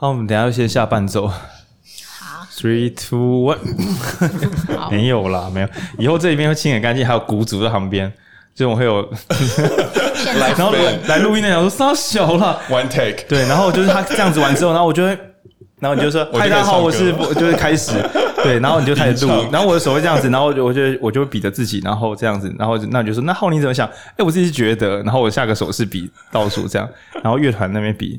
好，我们等一下就先下伴奏。好，three two one，没有啦，没有。以后这一边会清很干净，还有鼓组在旁边，就我会有来，然后来录音的人说稍小了，one take，对，然后就是他这样子完之后，然后我就会，然后你就说嗨，大家好，我是，就是开始，对，然后你就开始录，然后我的手会这样子，然后我就我就我就会比着自己，然后这样子，然后那你就说那浩你怎么想？哎，我自己是觉得，然后我下个手势比倒数这样，然后乐团那边比。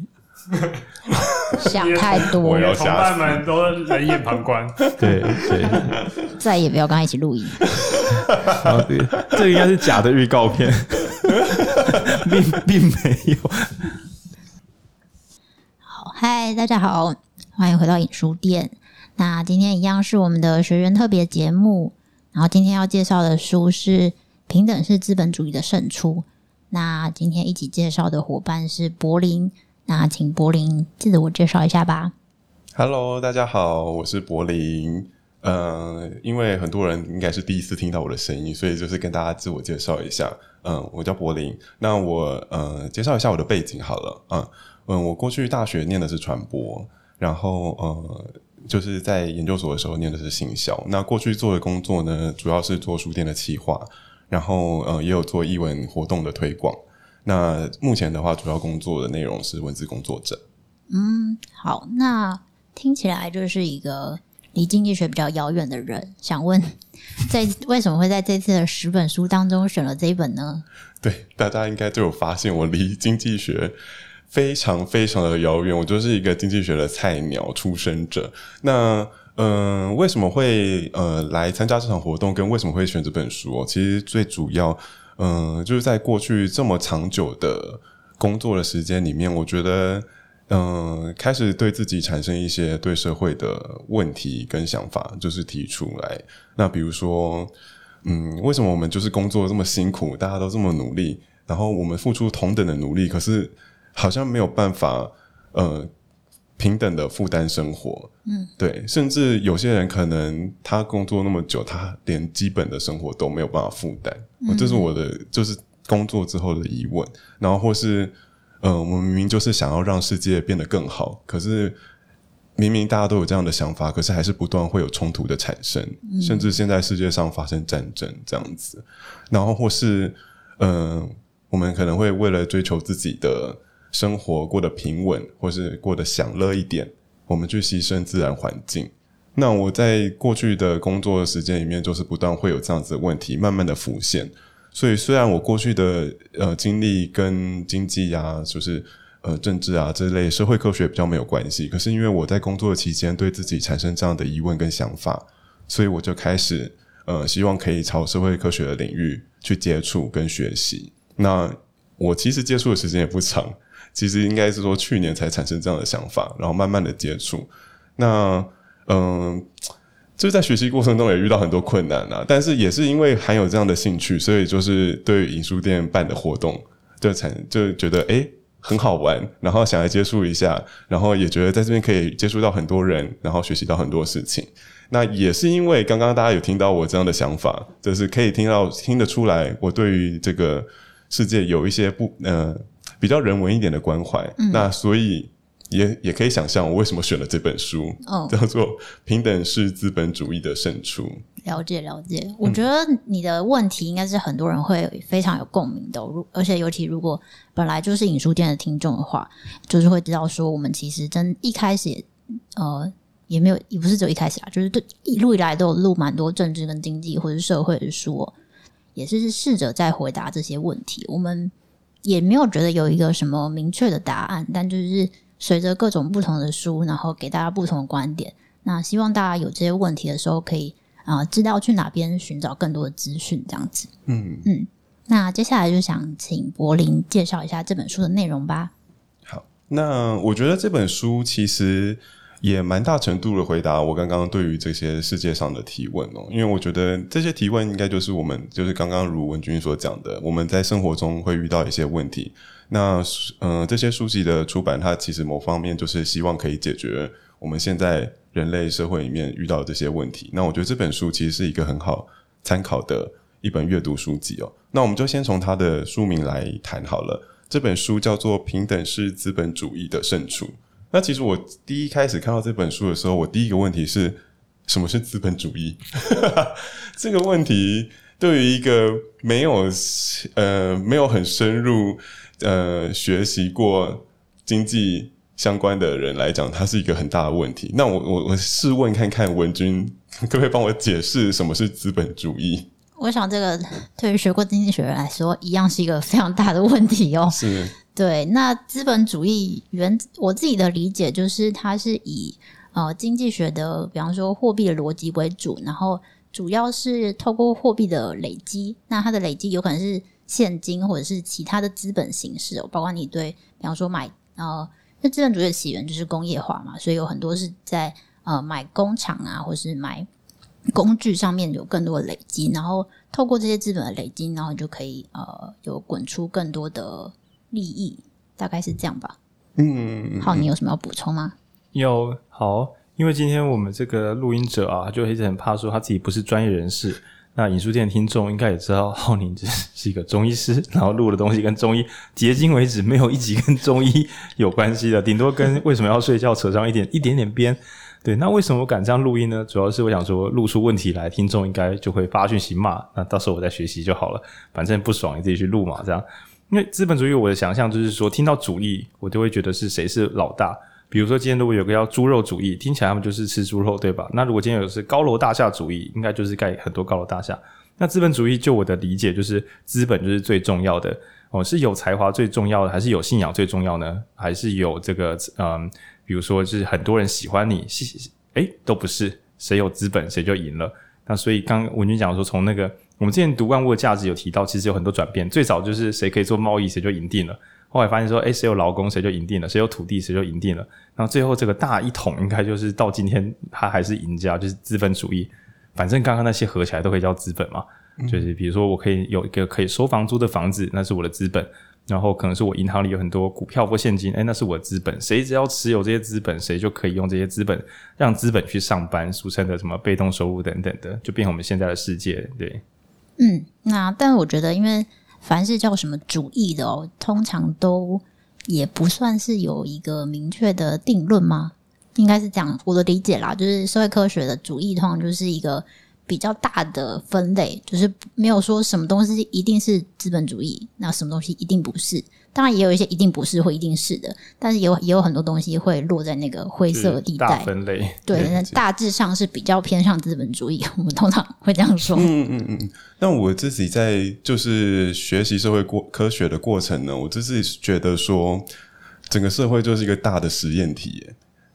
想太多，同伴们都冷眼旁观。对对，再也不要跟他一起录音。这个应该是假的预告片，并并没有。好，嗨，大家好，欢迎回到影书店。那今天一样是我们的学员特别节目，然后今天要介绍的书是《平等是资本主义的胜出》。那今天一起介绍的伙伴是柏霖。那请柏林自我介绍一下吧。Hello，大家好，我是柏林。呃，因为很多人应该是第一次听到我的声音，所以就是跟大家自我介绍一下。嗯、我叫柏林。那我呃，介绍一下我的背景好了。嗯嗯，我过去大学念的是传播，然后呃，就是在研究所的时候念的是行销。那过去做的工作呢，主要是做书店的企划，然后呃，也有做艺文活动的推广。那目前的话，主要工作的内容是文字工作者。嗯，好，那听起来就是一个离经济学比较遥远的人。想问，在为什么会在这次的十本书当中选了这一本呢？对，大家应该都有发现，我离经济学非常非常的遥远。我就是一个经济学的菜鸟出生者。那嗯、呃，为什么会呃来参加这场活动？跟为什么会选这本书？其实最主要。嗯，就是在过去这么长久的工作的时间里面，我觉得，嗯，开始对自己产生一些对社会的问题跟想法，就是提出来。那比如说，嗯，为什么我们就是工作这么辛苦，大家都这么努力，然后我们付出同等的努力，可是好像没有办法，嗯。平等的负担生活，嗯，对，甚至有些人可能他工作那么久，他连基本的生活都没有办法负担，嗯，这是我的就是工作之后的疑问。然后或是，呃，我们明明就是想要让世界变得更好，可是明明大家都有这样的想法，可是还是不断会有冲突的产生，嗯，甚至现在世界上发生战争这样子。然后或是，嗯，呃，我们可能会为了追求自己的。生活过得平稳，或是过得享乐一点，我们去牺牲自然环境。那我在过去的工作时间里面，就是不断会有这样子的问题慢慢的浮现。所以虽然我过去的呃经历跟经济啊，就是呃政治啊这类社会科学比较没有关系，可是因为我在工作的期间对自己产生这样的疑问跟想法，所以我就开始呃希望可以朝社会科学的领域去接触跟学习。那我其实接触的时间也不长。其实应该是说去年才产生这样的想法，然后慢慢的接触。那嗯，就是在学习过程中也遇到很多困难啊，但是也是因为含有这样的兴趣，所以就是对影书店办的活动就产就觉得诶很好玩，然后想来接触一下，然后也觉得在这边可以接触到很多人，然后学习到很多事情。那也是因为刚刚大家有听到我这样的想法，就是可以听到听得出来，我对于这个世界有一些不呃。比较人文一点的关怀，嗯，那所以也也可以想象我为什么选了这本书，哦，叫做《平等是资本主义的胜出》。了解了解，我觉得你的问题应该是很多人会非常有共鸣的，而且尤其如果本来就是影书店的听众的话，就是会知道说我们其实真一开始也呃也没有，也不是只有一开始啊，就是对一路以来都有录蛮多政治跟经济或者是社会的书，也是试着在回答这些问题。我们。也没有觉得有一个什么明确的答案，但就是随着各种不同的书，然后给大家不同的观点。那希望大家有这些问题的时候，可以啊、呃、知道去哪边寻找更多的资讯，这样子。嗯嗯。那接下来就想请柏林介绍一下这本书的内容吧。好，那我觉得这本书其实。也蛮大程度的回答我刚刚对于这些世界上的提问哦，因为我觉得这些提问应该就是我们就是刚刚如文君所讲的，我们在生活中会遇到一些问题。那嗯、这些书籍的出版，它其实某方面就是希望可以解决我们现在人类社会里面遇到的这些问题。那我觉得这本书其实是一个很好参考的一本阅读书籍哦。那我们就先从它的书名来谈好了。这本书叫做《平等是资本主义的胜出》。那其实我第一开始看到这本书的时候，我第一个问题是什么是资本主义？这个问题对于一个没有呃没有很深入呃学习过经济相关的人来讲，它是一个很大的问题。那我我我试问看看文君，可不可以帮我解释什么是资本主义？我想这个对于学过经济学人来说，一样是一个非常大的问题哦。是，对。那资本主义原我自己的理解就是，它是以呃经济学的，比方说货币的逻辑为主，然后主要是透过货币的累积，那它的累积有可能是现金或者是其他的资本形式哦，包括你对，比方说买呃，那资本主义的起源就是工业化嘛，所以有很多是在呃买工厂啊，或是买。工具上面有更多的累积，然后透过这些资本的累积，然后你就可以呃有滚出更多的利益，大概是这样吧。嗯，好，你有什么要补充吗？有，好，因为今天我们这个录音者啊，就一直很怕说他自己不是专业人士。那影书店的听众应该也知道，浩宁是一个中医师，然后录的东西跟中医，迄今为止没有一集跟中医有关系的，顶多跟为什么要睡觉扯上一点 一点点边。对，那为什么我敢这样录音呢？主要是我想说，录出问题来，听众应该就会发讯息骂，那到时候我再学习就好了。反正不爽，你自己去录嘛，这样。因为资本主义，我的想象就是说，听到主义，我就会觉得是谁是老大。比如说，今天如果有个叫猪肉主义，听起来他们就是吃猪肉，对吧？那如果今天有是高楼大厦主义，应该就是盖很多高楼大厦。那资本主义，就我的理解，就是资本就是最重要的哦，是有才华最重要的，还是有信仰最重要呢？还是有这个嗯？比如说，是很多人喜欢你，哎，都不是，谁有资本谁就赢了。那所以刚文君讲说，从那个我们之前读万物的价值有提到，其实有很多转变。最早就是谁可以做贸易，谁就赢定了。后来发现说，哎，谁有劳工，谁就赢定了；谁有土地，谁就赢定了。然后最后这个大一统，应该就是到今天他还是赢家，就是资本主义。反正刚刚那些合起来都可以叫资本嘛。嗯、就是比如说，我可以有一个可以收房租的房子，那是我的资本。然后可能是我银行里有很多股票或现金，诶，那是我的资本。谁只要持有这些资本，谁就可以用这些资本让资本去上班，俗称的什么被动收入等等的，就变成我们现在的世界。对，嗯，那但我觉得，因为凡是叫什么主义的哦，通常都也不算是有一个明确的定论吗？应该是讲，我的理解啦，就是社会科学的主义通常就是一个。比较大的分类，就是没有说什么东西一定是资本主义，那什么东西一定不是。当然也有一些一定不是或一定是的，但是也有也有很多东西会落在那个灰色地带。大分类对，那 大致上是比较偏向资本主义。我们通常会这样说。嗯嗯嗯。那我自己在就是学习社会过科学的过程呢，我自己觉得说，整个社会就是一个大的实验体。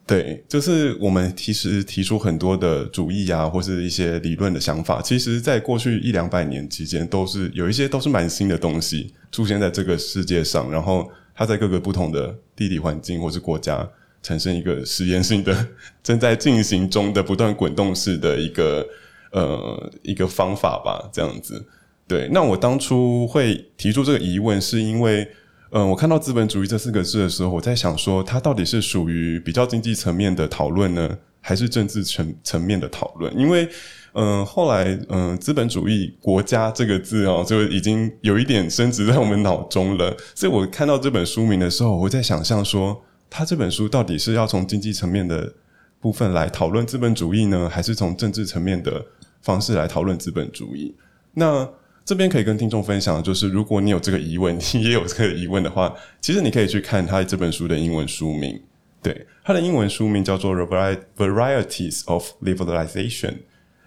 对，就是我们其实提出很多的主义啊，或是一些理论的想法，其实在过去一两百年期间，都是有一些都是蛮新的东西出现在这个世界上，然后它在各个不同的地理环境或是国家产生一个实验性的正在进行中的不断滚动式的一个呃一个方法吧，这样子。对，那我当初会提出这个疑问，是因为。嗯，我看到资本主义这四个字的时候，我在想说，它到底是属于比较经济层面的讨论呢，还是政治层层面的讨论？因为，嗯，后来，嗯，资本主义国家这个字哦，就已经有一点深植在我们脑中了。所以我看到这本书名的时候，我在想象说，他这本书到底是要从经济层面的部分来讨论资本主义呢，还是从政治层面的方式来讨论资本主义？那这边可以跟听众分享，就是如果你有这个疑问，你也有这个疑问的话，其实你可以去看他这本书的英文书名。对，他的英文书名叫做《Varieties of Liberalization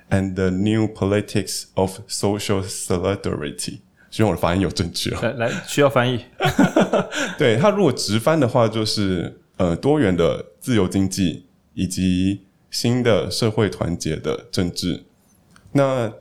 and the New Politics of Social Solidarity》。希望我的发音有正确。来来，需要翻译。对，他如果直翻的话，就是呃多元的自由经济以及新的社会团结的政治。那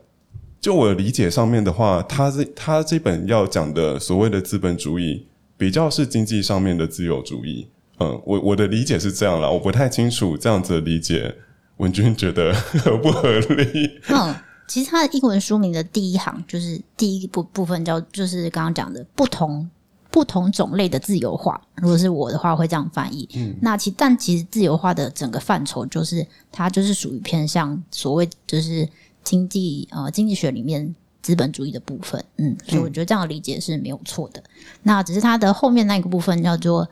就我的理解上面的话，他这他这本要讲的所谓的资本主义，比较是经济上面的自由主义。嗯，我我的理解是这样啦，我不太清楚这样子的理解，文君觉得合 不合理？嗯，其实他的英文书名的第一行就是第一部部分叫，就是刚刚讲的不同不同种类的自由化。如果是我的话，会这样翻译。嗯，那其但其实自由化的整个范畴，就是它就是属于偏向所谓就是。经济呃，经济学里面资本主义的部分，嗯，所以我觉得这样的理解是没有错的。嗯、那只是它的后面那个部分叫做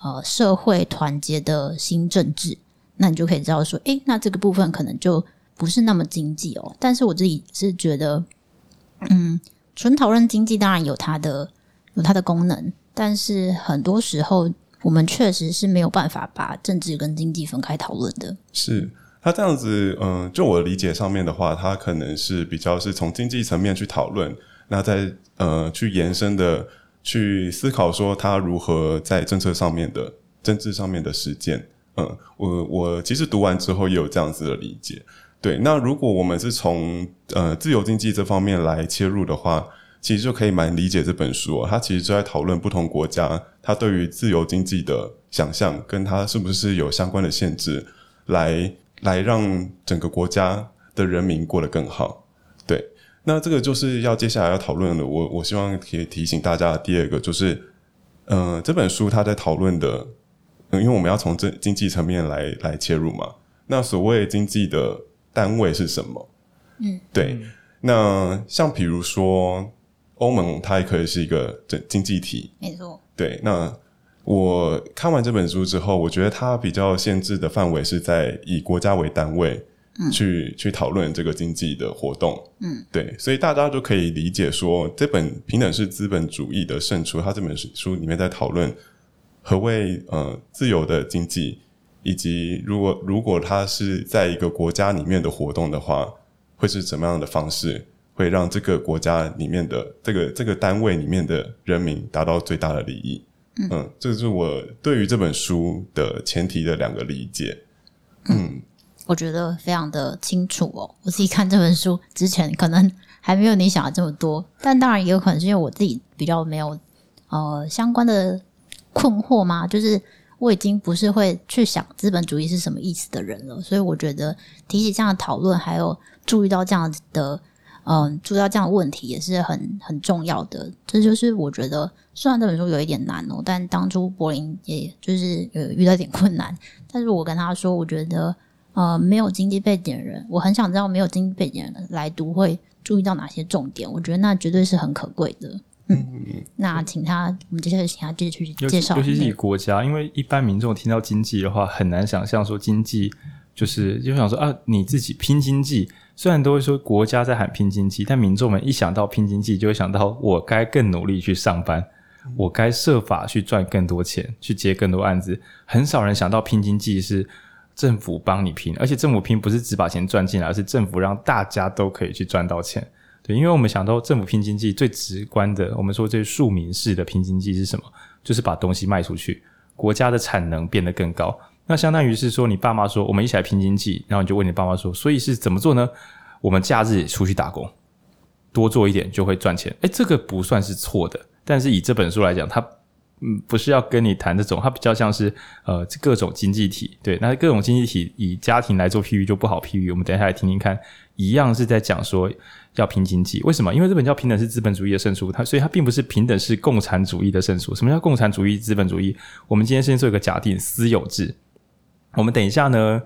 呃社会团结的新政治，那你就可以知道说，诶，那这个部分可能就不是那么经济哦。但是我自己是觉得，嗯，纯讨论经济当然有它的有它的功能，但是很多时候我们确实是没有办法把政治跟经济分开讨论的。是。他这样子，嗯，就我理解上面的话，他可能是比较是从经济层面去讨论，那在呃去延伸的去思考说他如何在政策上面的政治上面的实践。嗯，我我其实读完之后也有这样子的理解。对，那如果我们是从呃自由经济这方面来切入的话，其实就可以蛮理解这本书哦。他其实就在讨论不同国家它对于自由经济的想象，跟它是不是有相关的限制来。来让整个国家的人民过得更好，对。那这个就是要接下来要讨论的。我我希望可以提醒大家的第二个就是，嗯、呃，这本书它在讨论的，嗯，因为我们要从这经济层面来来切入嘛。那所谓经济的单位是什么？嗯，对。那像比如说欧盟，它也可以是一个经经济体，没错。对，那。我看完这本书之后，我觉得它比较限制的范围是在以国家为单位去、嗯、去讨论这个经济的活动。嗯，对，所以大家就可以理解说，这本《平等是资本主义的胜出》，它这本书里面在讨论何谓呃自由的经济，以及如果如果它是在一个国家里面的活动的话，会是怎么样的方式，会让这个国家里面的这个这个单位里面的人民达到最大的利益。嗯，这是我对于这本书的前提的两个理解。嗯，我觉得非常的清楚哦。我自己看这本书之前，可能还没有你想的这么多，但当然也有可能是因为我自己比较没有呃相关的困惑嘛，就是我已经不是会去想资本主义是什么意思的人了，所以我觉得提起这样的讨论，还有注意到这样的。嗯，注意到这样的问题也是很很重要的。这就是我觉得，虽然这本书有一点难哦，但当初柏林也就是呃遇到一点困难。但是我跟他说，我觉得呃，没有经济背景的人，我很想知道没有经济背景的人来读会注意到哪些重点。我觉得那绝对是很可贵的。嗯，那请他，我们接下来请他继续去介绍。尤其是以国家，因为一般民众听到经济的话，很难想象说经济就是就想说啊，你自己拼经济。虽然都会说国家在喊拼经济，但民众们一想到拼经济，就会想到我该更努力去上班，我该设法去赚更多钱，去接更多案子。很少人想到拼经济是政府帮你拼，而且政府拼不是只把钱赚进来，而是政府让大家都可以去赚到钱。对，因为我们想到政府拼经济最直观的，我们说最庶民式的拼经济是什么？就是把东西卖出去，国家的产能变得更高。那相当于是说，你爸妈说我们一起来拼经济，然后你就问你爸妈说，所以是怎么做呢？我们假日出去打工，多做一点就会赚钱。诶，这个不算是错的，但是以这本书来讲，它嗯不是要跟你谈这种，它比较像是呃各种经济体。对，那各种经济体以家庭来做譬喻就不好譬喻。我们等一下来听听看，一样是在讲说要拼经济，为什么？因为这本叫《平等是资本主义的胜出》，它所以它并不是平等是共产主义的胜出。什么叫共产主义资本主义？我们今天先做一个假定，私有制。我们等一下呢，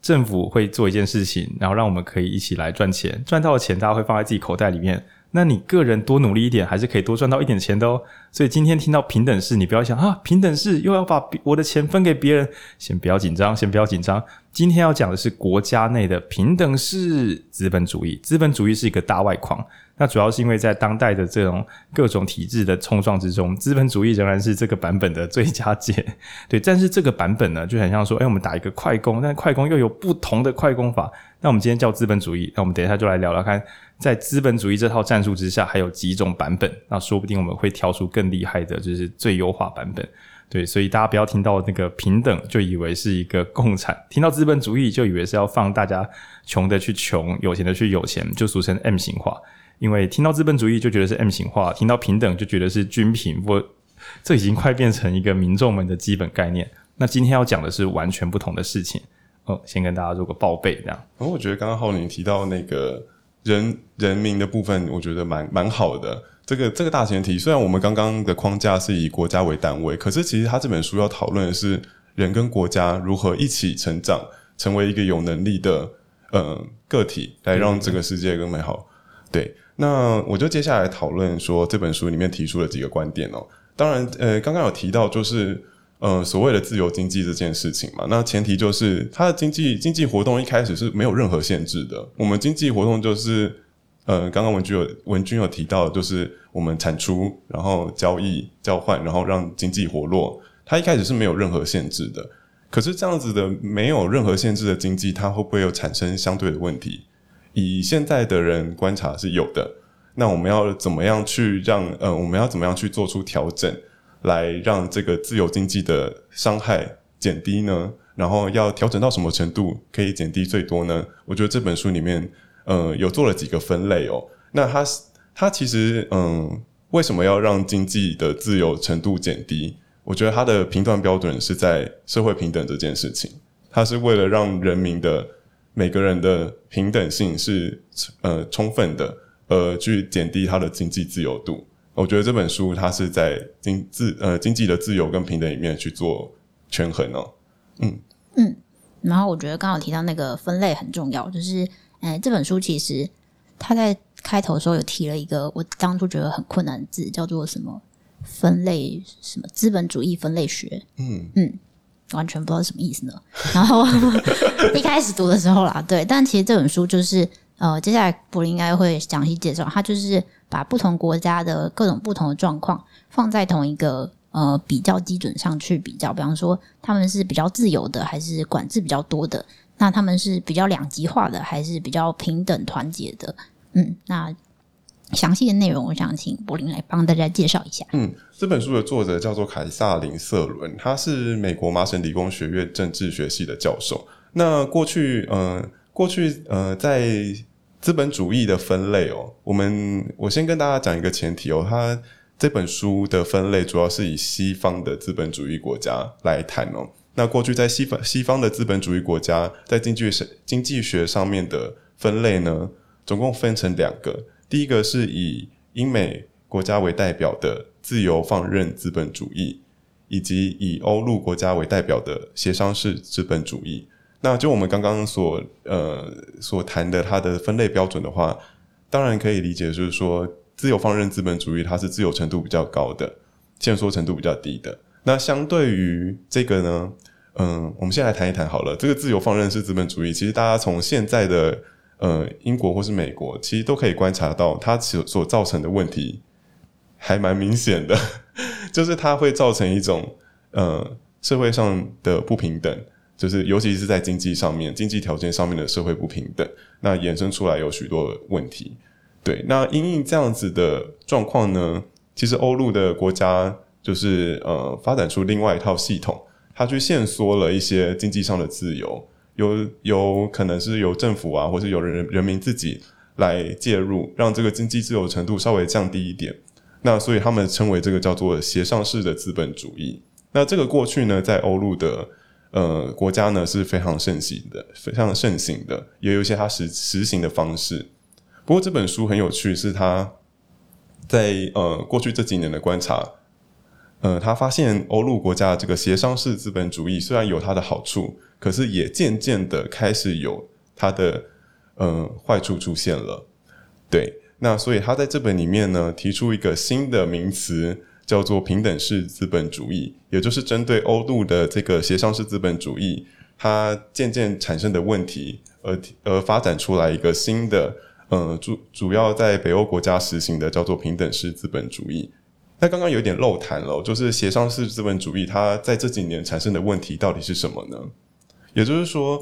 政府会做一件事情，然后让我们可以一起来赚钱，赚到的钱大家会放在自己口袋里面。那你个人多努力一点，还是可以多赚到一点钱的哦。所以今天听到平等式，你不要想啊，平等式又要把我的钱分给别人，先不要紧张，先不要紧张。今天要讲的是国家内的平等式资本主义，资本主义是一个大外框。那主要是因为在当代的这种各种体制的冲撞之中，资本主义仍然是这个版本的最佳解。对，但是这个版本呢，就很像说，哎，我们打一个快攻，但快攻又有不同的快攻法。那我们今天叫资本主义，那我们等一下就来聊聊看，在资本主义这套战术之下，还有几种版本。那说不定我们会挑出更厉害的，就是最优化版本。对，所以大家不要听到那个平等就以为是一个共产，听到资本主义就以为是要放大家穷的去穷，有钱的去有钱，就俗称 M 型化。因为听到资本主义就觉得是 M 型化，听到平等就觉得是均平，不，这已经快变成一个民众们的基本概念。那今天要讲的是完全不同的事情。哦，先跟大家做个报备，这样。然后我觉得刚刚浩宁提到那个人人民的部分，我觉得蛮蛮好的。这个这个大前提，虽然我们刚刚的框架是以国家为单位，可是其实他这本书要讨论的是人跟国家如何一起成长，成为一个有能力的呃个体，来让这个世界更美好。嗯、对。那我就接下来讨论说这本书里面提出了几个观点哦。当然，呃，刚刚有提到，就是呃所谓的自由经济这件事情嘛。那前提就是它的经济经济活动一开始是没有任何限制的。我们经济活动就是呃，刚刚文君有文君有提到，就是我们产出，然后交易交换，然后让经济活络。它一开始是没有任何限制的。可是这样子的没有任何限制的经济，它会不会有产生相对的问题？以现在的人观察是有的。那我们要怎么样去让呃，我们要怎么样去做出调整，来让这个自由经济的伤害减低呢？然后要调整到什么程度可以减低最多呢？我觉得这本书里面呃有做了几个分类哦。那它它其实嗯，为什么要让经济的自由程度减低？我觉得他的评断标准是在社会平等这件事情，他是为了让人民的每个人的平等性是呃充分的，呃去减低他的经济自由度。我觉得这本书它是在经自呃经济的自由跟平等里面去做权衡哦。嗯嗯，然后我觉得刚好提到那个分类很重要，就是哎这本书其实它在开头的时候有提了一个我当初觉得很困难的字，叫做什么？分类什么资本主义分类学？嗯嗯，完全不知道什么意思呢。然后 一开始读的时候啦，对，但其实这本书就是呃，接下来柏林应该会详细介绍，它就是把不同国家的各种不同的状况放在同一个呃比较基准上去比较，比方说他们是比较自由的，还是管制比较多的？那他们是比较两极化的，还是比较平等团结的？嗯，那。详细的内容，我想请柏林来帮大家介绍一下。嗯，这本书的作者叫做凯撒林·瑟伦，他是美国麻省理工学院政治学系的教授。那过去，呃，过去，呃，在资本主义的分类哦，我们我先跟大家讲一个前提哦，他这本书的分类主要是以西方的资本主义国家来谈哦。那过去在西方西方的资本主义国家，在经济学经济学上面的分类呢，总共分成两个。第一个是以英美国家为代表的自由放任资本主义，以及以欧陆国家为代表的协商式资本主义。那就我们刚刚所呃所谈的它的分类标准的话，当然可以理解就是说，自由放任资本主义它是自由程度比较高的，限缩程度比较低的。那相对于这个呢，嗯，我们先来谈一谈好了。这个自由放任式资本主义，其实大家从现在的呃，英国或是美国，其实都可以观察到，它所所造成的问题还蛮明显的，就是它会造成一种呃社会上的不平等，就是尤其是在经济上面、经济条件上面的社会不平等，那衍生出来有许多问题。对，那因应这样子的状况呢，其实欧陆的国家就是呃发展出另外一套系统，它去限缩了一些经济上的自由。有有可能是由政府啊，或是由人人民自己来介入，让这个经济自由程度稍微降低一点。那所以他们称为这个叫做协商式的资本主义。那这个过去呢，在欧陆的呃国家呢是非常盛行的，非常盛行的，也有一些它实实行的方式。不过这本书很有趣，是他在呃过去这几年的观察，呃，他发现欧陆国家这个协商式资本主义虽然有它的好处。可是也渐渐的开始有它的嗯坏处出现了，对，那所以他在这本里面呢提出一个新的名词，叫做平等式资本主义，也就是针对欧陆的这个协商式资本主义，它渐渐产生的问题而而发展出来一个新的嗯主主要在北欧国家实行的叫做平等式资本主义。那刚刚有点漏谈了，就是协商式资本主义它在这几年产生的问题到底是什么呢？也就是说，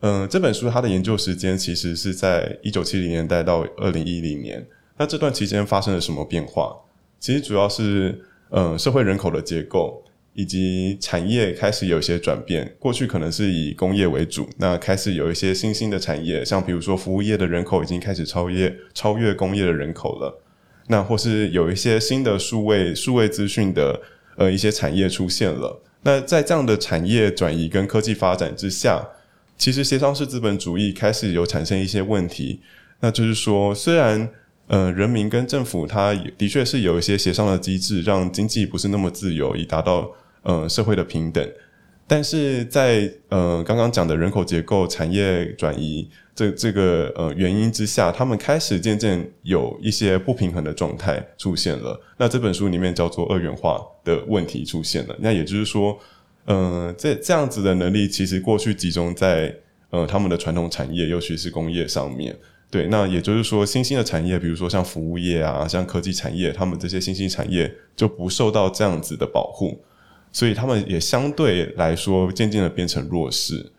嗯、这本书它的研究时间其实是在一九七零年代到二零一零年。那这段期间发生了什么变化？其实主要是，嗯、社会人口的结构以及产业开始有一些转变。过去可能是以工业为主，那开始有一些新兴的产业，像比如说服务业的人口已经开始超越超越工业的人口了。那或是有一些新的数位数位资讯的呃一些产业出现了。那在这样的产业转移跟科技发展之下，其实协商式资本主义开始有产生一些问题。那就是说，虽然呃人民跟政府它的确是有一些协商的机制，让经济不是那么自由，以达到呃社会的平等，但是在呃刚刚讲的人口结构、产业转移。这这个呃原因之下，他们开始渐渐有一些不平衡的状态出现了。那这本书里面叫做二元化的问题出现了。那也就是说，嗯、呃，这这样子的能力其实过去集中在呃他们的传统产业，尤其是工业上面。对，那也就是说，新兴的产业，比如说像服务业啊，像科技产业，他们这些新兴产业就不受到这样子的保护，所以他们也相对来说渐渐的变成弱势。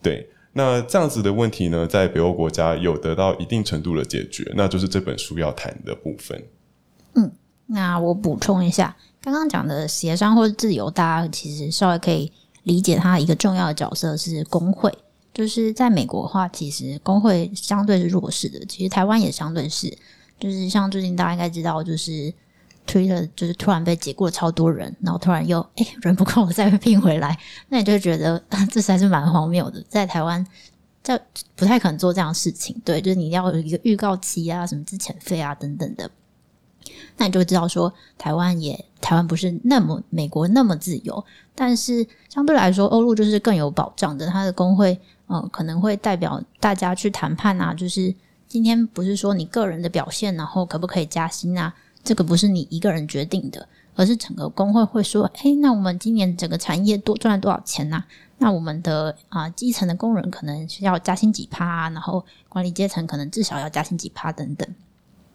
对，那这样子的问题呢，在北欧国家有得到一定程度的解决，那就是这本书要谈的部分。嗯，那我补充一下，刚刚讲的协商或者自由，大家其实稍微可以理解，它一个重要的角色是工会。就是在美国的话，其实工会相对是弱势的。其实台湾也相对是，就是像最近大家应该知道，就是推特就是突然被解雇了超多人，然后突然又哎、人不够我再被聘回来，那你就觉得 这才是蛮荒谬的。在台湾，在不太可能做这样的事情。对，就是你要有一个预告期啊，什么资遣费啊等等的，那你就会知道说台湾也台湾不是那么美国那么自由，但是相对来说欧陆就是更有保障的，它的工会。嗯，可能会代表大家去谈判啊，就是今天不是说你个人的表现，然后可不可以加薪啊？这个不是你一个人决定的，而是整个工会会说，哎，那我们今年整个产业多赚了多少钱呐？那我们的啊基层的工人可能需要加薪几趴啊，然后管理阶层可能至少要加薪几趴等等。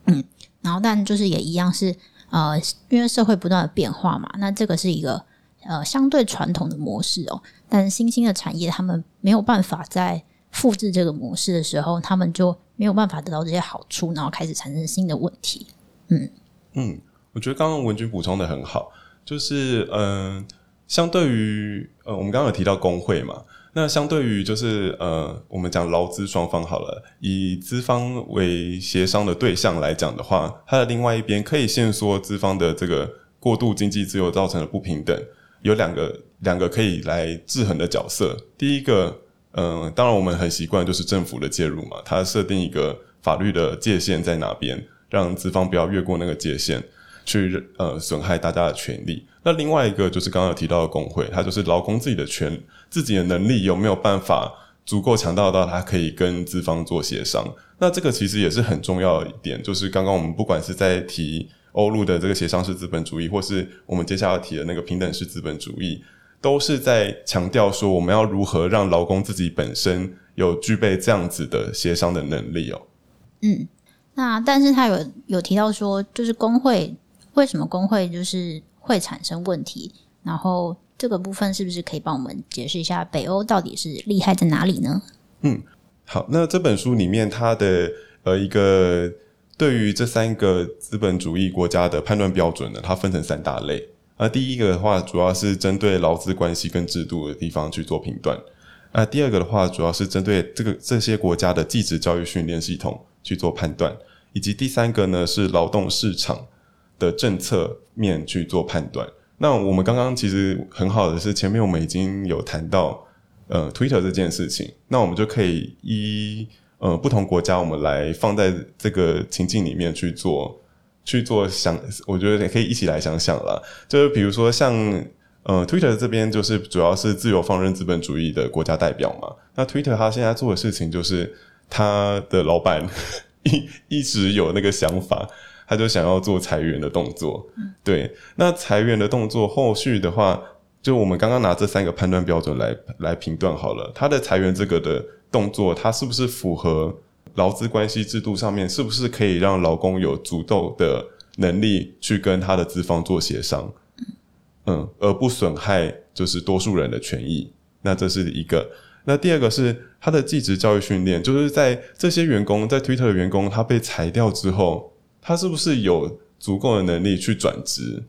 嗯，然后但就是也一样是呃，因为社会不断的变化嘛，那这个是一个。呃，相对传统的模式哦，但新兴的产业他们没有办法在复制这个模式的时候，他们就没有办法得到这些好处，然后开始产生新的问题。嗯嗯，我觉得刚刚文君补充的很好，就是嗯、呃，相对于呃，我们刚刚有提到工会嘛，那相对于就是呃，我们讲劳资双方好了，以资方为协商的对象来讲的话，它的另外一边可以限缩资方的这个过度经济自由造成的不平等。有两个两个可以来制衡的角色。第一个，嗯、当然我们很习惯就是政府的介入嘛，它设定一个法律的界限在哪边，让资方不要越过那个界限去呃损害大家的权利。那另外一个就是刚刚有提到的工会，它就是劳工自己的权自己的能力有没有办法足够强大到它可以跟资方做协商。那这个其实也是很重要的一点，就是刚刚我们不管是在提。欧陆的这个协商式资本主义，或是我们接下来要提的那个平等式资本主义，都是在强调说，我们要如何让劳工自己本身有具备这样子的协商的能力哦。嗯，那但是他有有提到说，就是工会为什么工会就是会产生问题？然后这个部分是不是可以帮我们解释一下，北欧到底是厉害在哪里呢？嗯，好，那这本书里面它的呃一个。对于这三个资本主义国家的判断标准呢，它分成三大类。而第一个的话，主要是针对劳资关系跟制度的地方去做评断；那第二个的话，主要是针对这个这些国家的技职教育训练系统去做判断；以及第三个呢，是劳动市场的政策面去做判断。那我们刚刚其实很好的是，前面我们已经有谈到呃，Twitter 这件事情，那我们就可以依。呃，不同国家，我们来放在这个情境里面去做去做想，我觉得也可以一起来想想啦。就是比如说像呃，Twitter 这边就是主要是自由放任资本主义的国家代表嘛。那 Twitter 他现在做的事情就是他的老板 一一直有那个想法，他就想要做裁员的动作。对，那裁员的动作后续的话，就我们刚刚拿这三个判断标准来来评断好了，他的裁员这个的。动作，它是不是符合劳资关系制度上面？是不是可以让劳工有足够的能力去跟他的资方做协商？嗯，而不损害就是多数人的权益。那这是一个。那第二个是他的技职教育训练，就是在这些员工在 Twitter 的员工他被裁掉之后，他是不是有足够的能力去转职？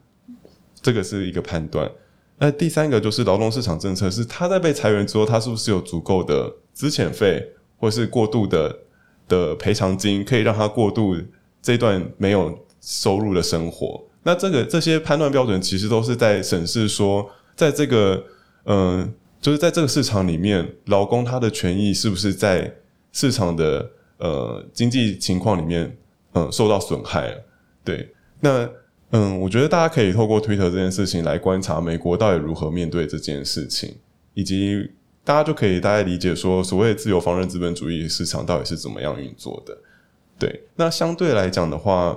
这个是一个判断。那第三个就是劳动市场政策，是他在被裁员之后，他是不是有足够的资遣费，或是过度的的赔偿金，可以让他过度这段没有收入的生活？那这个这些判断标准，其实都是在审视说，在这个嗯、就是在这个市场里面，劳工他的权益是不是在市场的呃经济情况里面，嗯、受到损害了？对，那。嗯，我觉得大家可以透过 Twitter 这件事情来观察美国到底如何面对这件事情，以及大家就可以大概理解说，所谓自由放任资本主义市场到底是怎么样运作的。对，那相对来讲的话，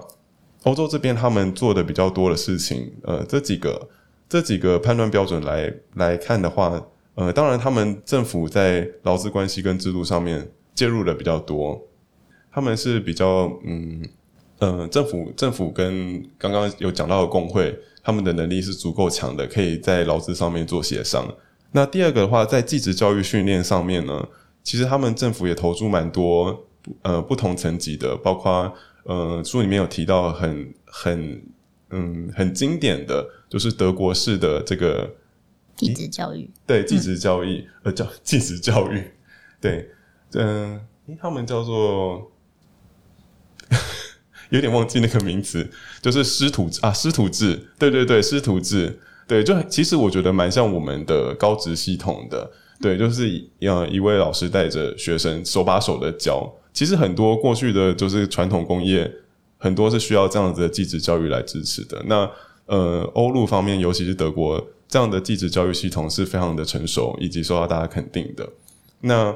欧洲这边他们做的比较多的事情，呃，这几个这几个判断标准来来看的话，呃，当然他们政府在劳资关系跟制度上面介入的比较多，他们是比较嗯呃政府政府跟刚刚有讲到的工会，他们的能力是足够强的，可以在劳资上面做协商。那第二个的话，在技职教育训练上面呢，其实他们政府也投注蛮多呃不同层级的，包括呃书里面有提到很很嗯很经典的，就是德国式的这个技职教育，对技职教育、嗯、呃叫技职教育，对嗯、呃，他们叫做 有点忘记那个名词，就是师徒啊师徒制，对对对师徒制。对，就其实我觉得蛮像我们的高职系统的，对，就是呃一位老师带着学生手把手的教。其实很多过去的就是传统工业，很多是需要这样子的技职教育来支持的。那呃欧陆方面，尤其是德国这样的技职教育系统是非常的成熟，以及受到大家肯定的。那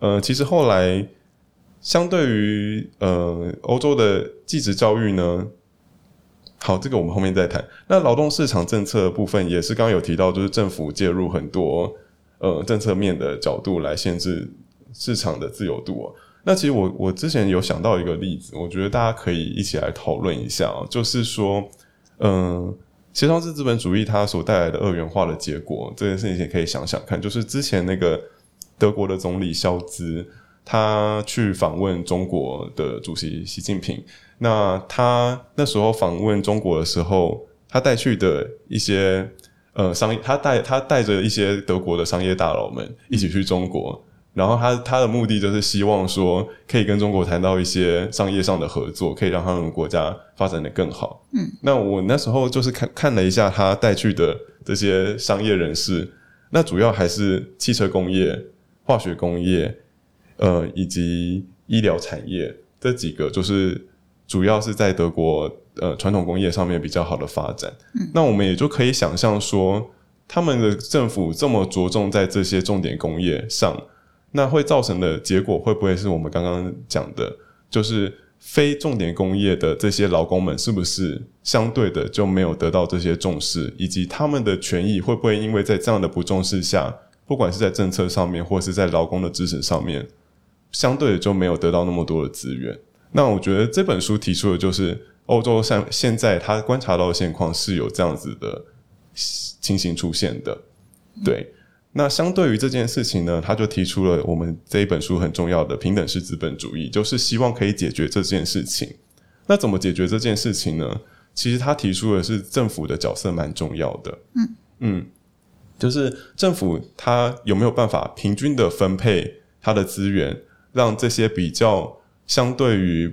呃其实后来相对于呃欧洲的技职教育呢。好，这个我们后面再谈。那劳动市场政策部分也是刚刚有提到，就是政府介入很多呃政策面的角度来限制市场的自由度。那其实我我之前有想到一个例子，我觉得大家可以一起来讨论一下，就是说，嗯，协商制资本主义它所带来的二元化的结果，这件事情也可以想想看。就是之前那个德国的总理肖兹，他去访问中国的主席习近平。那他那时候访问中国的时候，他带去的一些呃商业，他带他带着一些德国的商业大佬们一起去中国，然后他他的目的就是希望说可以跟中国谈到一些商业上的合作，可以让他们国家发展的更好。嗯，那我那时候就是看看了一下他带去的这些商业人士，那主要还是汽车工业、化学工业，呃，以及医疗产业这几个就是。主要是在德国呃传统工业上面比较好的发展，嗯，那我们也就可以想象说，他们的政府这么着重在这些重点工业上，那会造成的结果会不会是我们刚刚讲的，就是非重点工业的这些劳工们是不是相对的就没有得到这些重视，以及他们的权益会不会因为在这样的不重视下，不管是在政策上面或是在劳工的支持上面，相对的就没有得到那么多的资源。那我觉得这本书提出的就是欧洲像现在他观察到的现况是有这样子的情形出现的，对。那相对于这件事情呢，他就提出了我们这一本书很重要的平等式资本主义，就是希望可以解决这件事情。那怎么解决这件事情呢？其实他提出的是政府的角色蛮重要的，嗯嗯，就是政府它有没有办法平均的分配它的资源，让这些比较。相对于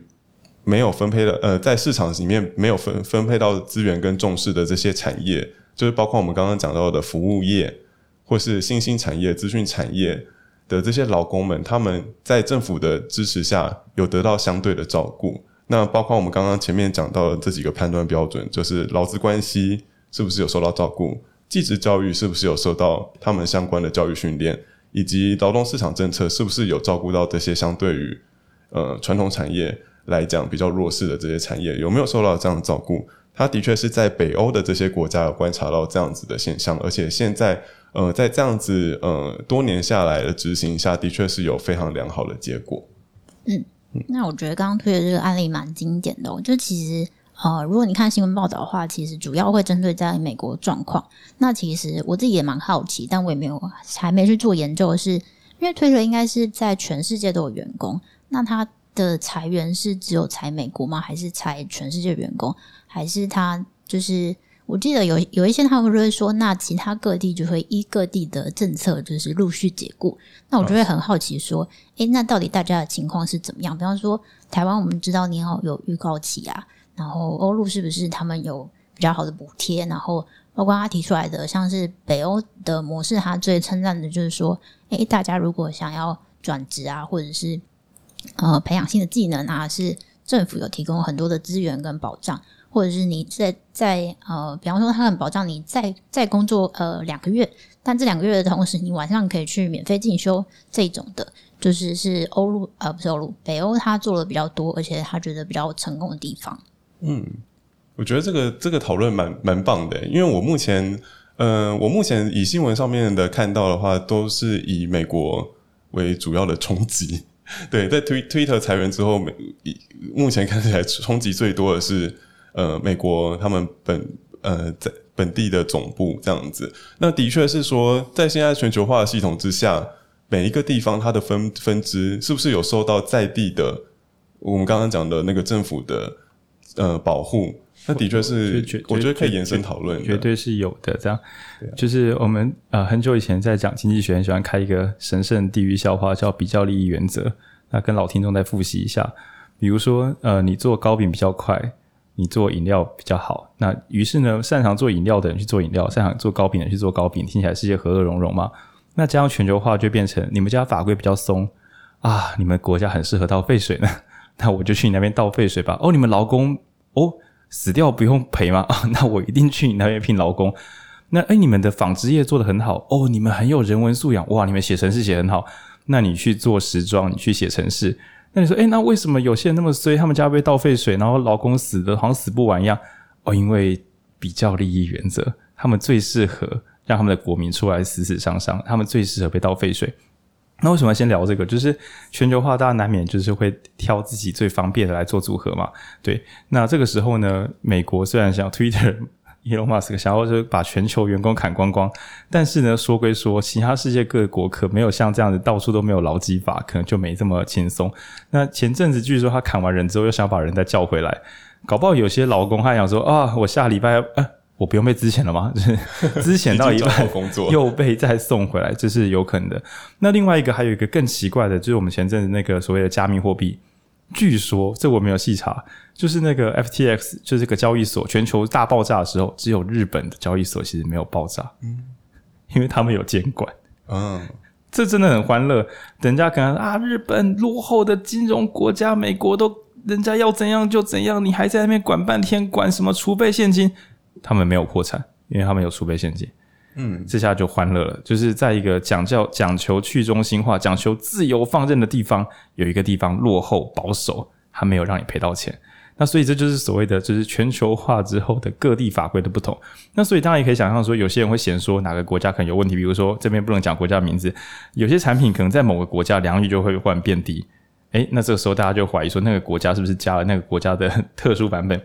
没有分配的，呃，在市场里面没有分分配到资源跟重视的这些产业，就是包括我们刚刚讲到的服务业，或是新兴产业、资讯产业的这些劳工们，他们在政府的支持下有得到相对的照顾。那包括我们刚刚前面讲到的这几个判断标准，就是劳资关系是不是有受到照顾，技职教育是不是有受到他们相关的教育训练，以及劳动市场政策是不是有照顾到这些相对于。呃，传统产业来讲比较弱势的这些产业有没有受到这样的照顾？它的确是在北欧的这些国家有观察到这样子的现象，而且现在呃，在这样子呃多年下来的执行下的确是有非常良好的结果。嗯，那我觉得刚刚推的这个案例蛮经典的，就其实呃，如果你看新闻报道的话，其实主要会针对在美国状况。那其实我自己也蛮好奇，但我也没有还没去做研究，是因为推特应该是在全世界都有员工。那他的裁员是只有裁美国吗？还是裁全世界员工？还是他就是我记得有有一些他们就会说，那其他各地就会依各地的政策就是陆续解雇。那我就会很好奇说，诶、欸，那到底大家的情况是怎么样？比方说台湾，我们知道你好有预告期啊，然后欧陆是不是他们有比较好的补贴？然后包括他提出来的，像是北欧的模式，他最称赞的就是说，诶、欸，大家如果想要转职啊，或者是呃，培养新的技能啊，是政府有提供很多的资源跟保障，或者是你在在呃，比方说他很保障你在在工作呃两个月，但这两个月的同时，你晚上可以去免费进修这种的，就是是欧陆呃不是欧陆北欧他做的比较多，而且他觉得比较成功的地方。嗯，我觉得这个这个讨论蛮蛮棒的，因为我目前呃，我目前以新闻上面的看到的话，都是以美国为主要的冲击。对，在推推特裁员之后，美目前看起来冲击最多的是呃美国他们本呃在本地的总部这样子。那的确是说，在现在全球化的系统之下，每一个地方它的分分支是不是有受到在地的我们刚刚讲的那个政府的呃保护？那的确是，我觉得可以延伸讨论，绝对是有的。这样，就是我们呃很久以前在讲经济学，很喜欢开一个神圣地狱笑话，叫比较利益原则。那跟老听众再复习一下，比如说呃，你做糕饼比较快，你做饮料比较好。那于是呢，擅长做饮料的人去做饮料，擅长做糕饼的人去做糕饼，听起来世界和乐融融嘛。那这样全球化就变成你们家法规比较松啊，你们国家很适合倒废水呢，那我就去你那边倒废水吧。哦，你们劳工哦。死掉不用赔吗？啊，那我一定去你那边聘劳工。那诶，你们的纺织业做得很好哦，你们很有人文素养哇，你们写程式写很好。那你去做时装，你去写程式。那你说，诶，那为什么有些人那么衰？他们家被倒废水，然后劳工死的好像死不完一样。哦，因为比较利益原则，他们最适合让他们的国民出来死死伤伤，他们最适合被倒废水。那为什么先聊这个？就是全球化，大家难免就是会挑自己最方便的来做组合嘛。对，那这个时候呢，美国虽然想 Twitter，Elon Musk 想要就是把全球员工砍光光，但是呢，说归说，其他世界各国可没有像这样子到处都没有劳基法，可能就没这么轻松。那前阵子据说他砍完人之后，又想把人再叫回来，搞不好有些劳工还想说啊，我下礼拜啊。我不用被资遣了吗？就是资遣到一半 又被再送回来，这是有可能的。那另外一个还有一个更奇怪的，就是我们前阵子那个所谓的加密货币，据说这我没有细查，就是那个 FTX，就是这个交易所全球大爆炸的时候，只有日本的交易所其实没有爆炸，嗯，因为他们有监管，嗯，这真的很欢乐。人家可能啊，日本落后的金融国家，美国都人家要怎样就怎样，你还在那边管半天，管什么储备现金？他们没有破产，因为他们有储备现金。嗯，这下就欢乐了。就是在一个讲教讲求去中心化、讲求自由放任的地方，有一个地方落后保守，他没有让你赔到钱。那所以这就是所谓的，就是全球化之后的各地法规的不同。那所以当然也可以想象说，有些人会嫌说哪个国家可能有问题，比如说这边不能讲国家名字，有些产品可能在某个国家良率就会忽然变低。诶，那这个时候大家就怀疑说，那个国家是不是加了那个国家的 特殊版本？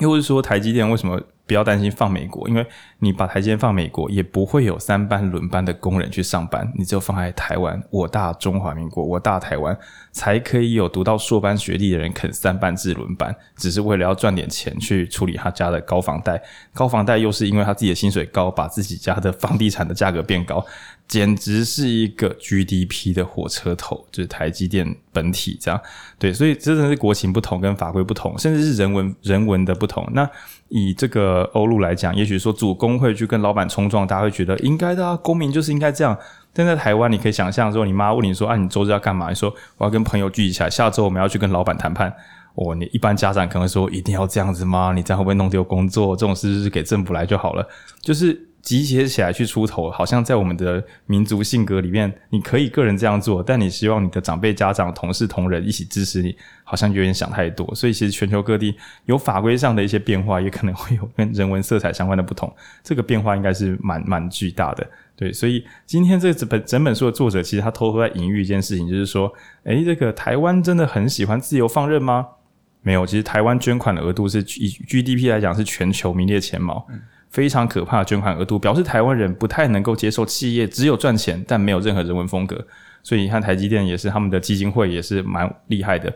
又或是说台积电为什么？不要担心放美国，因为你把台积电放美国，也不会有三班轮班的工人去上班。你就放在台湾，我大中华民国，我大台湾，才可以有读到硕班学历的人肯三班制轮班，只是为了要赚点钱去处理他家的高房贷。高房贷又是因为他自己的薪水高，把自己家的房地产的价格变高。简直是一个 GDP 的火车头，就是台积电本体这样。对，所以真的是国情不同，跟法规不同，甚至是人文人文的不同。那以这个欧陆来讲，也许说主工会去跟老板冲撞，大家会觉得应该的啊，公民就是应该这样。但在台湾，你可以想象说，你妈问你说啊，你周日要干嘛？你说我要跟朋友聚集起来，下周我们要去跟老板谈判。哦，你一般家长可能说，一定要这样子吗？你这样会不会弄丢工作？这种事就是给政府来就好了，就是。集结起来去出头，好像在我们的民族性格里面，你可以个人这样做，但你希望你的长辈、家长、同事、同仁一起支持你，好像有点想太多。所以，其实全球各地有法规上的一些变化，也可能会有跟人文色彩相关的不同。这个变化应该是蛮蛮巨大的。对，所以今天这本整本书的作者，其实他偷偷在隐喻一件事情，就是说，诶，这个台湾真的很喜欢自由放任吗？没有，其实台湾捐款的额度是以 GDP 来讲是全球名列前茅。非常可怕的捐款额度，表示台湾人不太能够接受企业只有赚钱，但没有任何人文风格。所以你看，台积电也是他们的基金会也是蛮厉害的。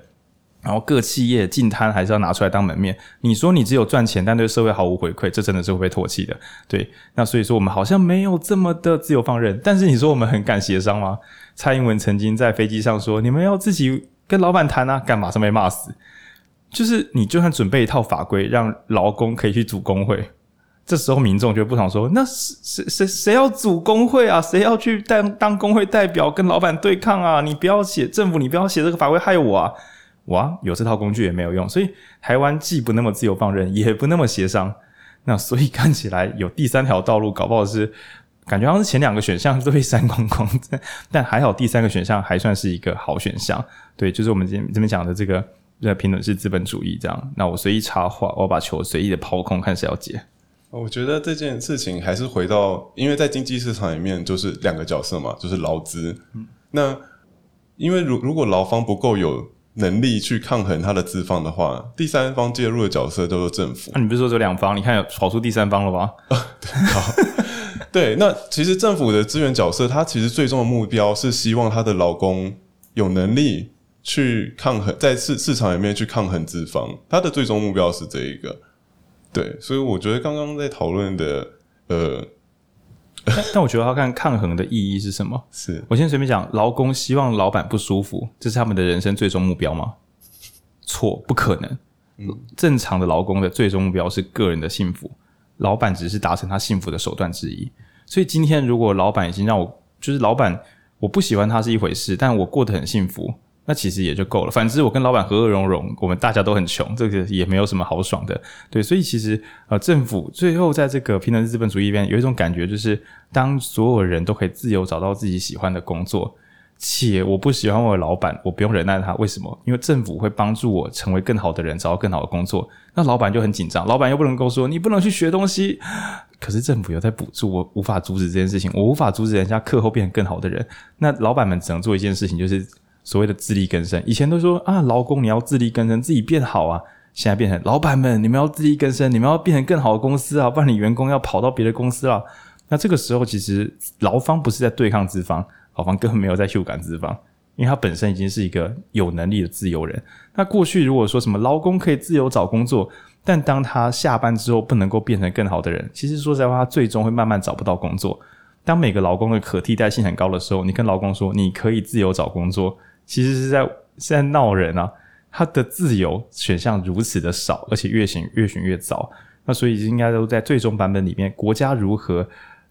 然后各企业进摊还是要拿出来当门面。你说你只有赚钱，但对社会毫无回馈，这真的是会被唾弃的。对，那所以说我们好像没有这么的自由放任。但是你说我们很敢协商吗？蔡英文曾经在飞机上说：“你们要自己跟老板谈啊，干嘛？”上被骂死。就是你就算准备一套法规，让劳工可以去组工会。这时候民众就不想说，那谁谁谁要组工会啊？谁要去当当工会代表跟老板对抗啊？你不要写政府，你不要写这个法规害我啊！哇，有这套工具也没有用，所以台湾既不那么自由放任，也不那么协商。那所以看起来有第三条道路，搞不好是感觉好像是前两个选项都被删光光，但还好第三个选项还算是一个好选项。对，就是我们今天这边讲的这个评论是资本主义这样。那我随意插话，我把球随意的抛空，看谁要接。我觉得这件事情还是回到，因为在经济市场里面就是两个角色嘛，就是劳资。嗯，那因为如如果劳方不够有能力去抗衡他的资方的话，第三方介入的角色叫做政府。那、啊、你不是说这两方？你看有跑出第三方了吧？对，好，对，那其实政府的资源角色，它其实最终的目标是希望他的劳工有能力去抗衡，在市市场里面去抗衡资方，他的最终目标是这一个。对，所以我觉得刚刚在讨论的，呃，但，但我觉得要看抗衡的意义是什么。是我先随便讲，劳工希望老板不舒服，这是他们的人生最终目标吗？错，不可能。嗯，正常的劳工的最终目标是个人的幸福，老板只是达成他幸福的手段之一。所以今天如果老板已经让我，就是老板，我不喜欢他是一回事，但我过得很幸福。那其实也就够了。反之，我跟老板和和融融，我们大家都很穷，这个也没有什么好爽的。对，所以其实呃，政府最后在这个平等资本主义边有一种感觉，就是当所有人都可以自由找到自己喜欢的工作，且我不喜欢我的老板，我不用忍耐他。为什么？因为政府会帮助我成为更好的人，找到更好的工作。那老板就很紧张，老板又不能够说你不能去学东西，可是政府有在补助我，无法阻止这件事情，我无法阻止人家课后变成更好的人。那老板们只能做一件事情，就是。所谓的自力更生，以前都说啊，劳工你要自力更生，自己变好啊。现在变成老板们，你们要自力更生，你们要变成更好的公司啊，不然你员工要跑到别的公司了。那这个时候，其实劳方不是在对抗资方，劳方根本没有在羞赶资方，因为他本身已经是一个有能力的自由人。那过去如果说什么劳工可以自由找工作，但当他下班之后不能够变成更好的人，其实说实在话，他最终会慢慢找不到工作。当每个劳工的可替代性很高的时候，你跟劳工说你可以自由找工作。其实是在是在闹人啊！他的自由选项如此的少，而且越选越选越早。那所以应该都在最终版本里面，国家如何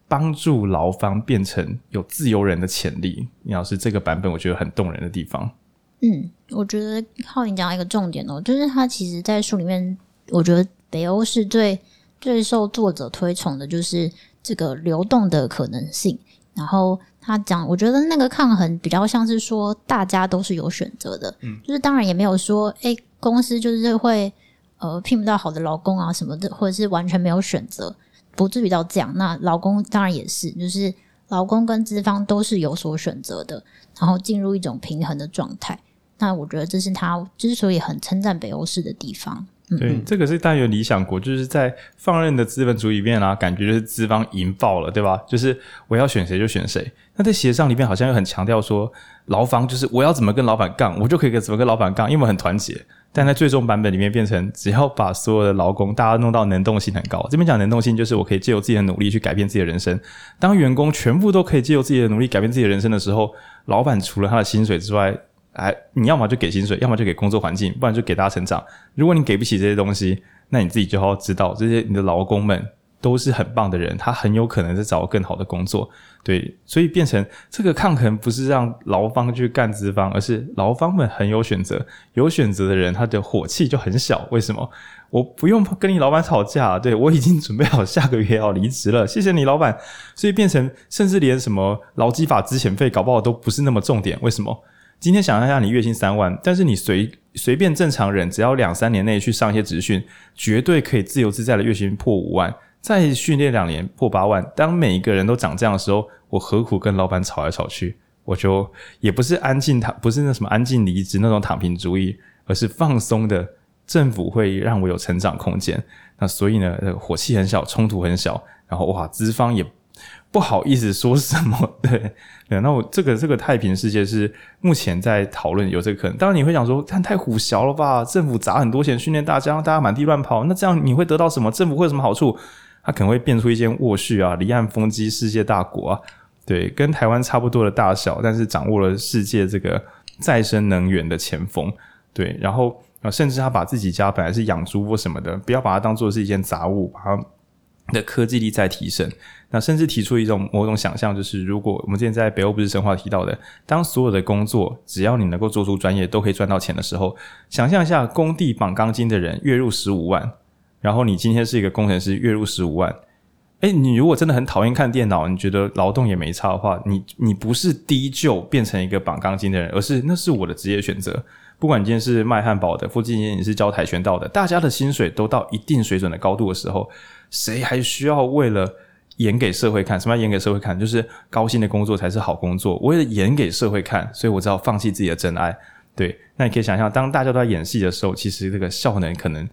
帮助劳方变成有自由人的潜力？你要是这个版本，我觉得很动人的地方。嗯，我觉得浩颖讲到一个重点哦，就是他其实在书里面，我觉得北欧是最最受作者推崇的，就是这个流动的可能性，然后。他讲，我觉得那个抗衡比较像是说，大家都是有选择的，嗯，就是当然也没有说，哎、欸，公司就是会呃聘不到好的劳工啊什么的，或者是完全没有选择，不至于到这样。那劳工当然也是，就是劳工跟资方都是有所选择的，然后进入一种平衡的状态。那我觉得这是他之所以很称赞北欧式的地方。对，嗯、这个是但愿理想国，就是在放任的资本主义里面啊，感觉就是资方赢爆了，对吧？就是我要选谁就选谁。那在协商里面好像又很强调说，劳方就是我要怎么跟老板杠，我就可以跟怎么跟老板杠，因为我很团结。但在最终版本里面变成，只要把所有的劳工大家弄到能动性很高，这边讲能动性就是我可以借由自己的努力去改变自己的人生。当员工全部都可以借由自己的努力改变自己的人生的时候，老板除了他的薪水之外，哎，你要么就给薪水，要么就给工作环境，不然就给大家成长。如果你给不起这些东西，那你自己就要知道，这些你的劳工们都是很棒的人，他很有可能在找更好的工作。对，所以变成这个抗衡不是让劳方去干资方，而是劳方们很有选择，有选择的人他的火气就很小。为什么？我不用跟你老板吵架，对，我已经准备好下个月要离职了，谢谢你老板。所以变成甚至连什么劳基法资遣费搞不好都不是那么重点。为什么？今天想象一下，你月薪三万，但是你随随便正常人，只要两三年内去上一些职训，绝对可以自由自在的月薪破五万，再训练两年破八万。当每一个人都长这样的时候，我何苦跟老板吵来吵去？我就也不是安静躺，不是那什么安静离职那种躺平主义，而是放松的。政府会让我有成长空间，那所以呢，火气很小，冲突很小，然后哇，资方也。不好意思说什么，对对，那我这个这个太平世界是目前在讨论有这个可能。当然你会想说，但太虎小了吧？政府砸很多钱训练大家，让大家满地乱跑，那这样你会得到什么？政府会有什么好处？他可能会变出一间卧序啊，离岸风机世界大国啊，对，跟台湾差不多的大小，但是掌握了世界这个再生能源的前锋，对，然后啊，甚至他把自己家本来是养猪或什么的，不要把它当做是一件杂物，把它的科技力再提升。那甚至提出一种某种想象，就是如果我们之前在北欧不是神话提到的，当所有的工作只要你能够做出专业，都可以赚到钱的时候，想象一下工地绑钢筋的人月入十五万，然后你今天是一个工程师月入十五万，哎，你如果真的很讨厌看电脑，你觉得劳动也没差的话，你你不是低就变成一个绑钢筋的人，而是那是我的职业选择。不管今天是卖汉堡的，或今天你是教跆拳道的，大家的薪水都到一定水准的高度的时候，谁还需要为了演给社会看？什么演给社会看？就是高薪的工作才是好工作。为了演给社会看，所以我只好放弃自己的真爱。对，那你可以想象，当大家都在演戏的时候，其实这个效能可能。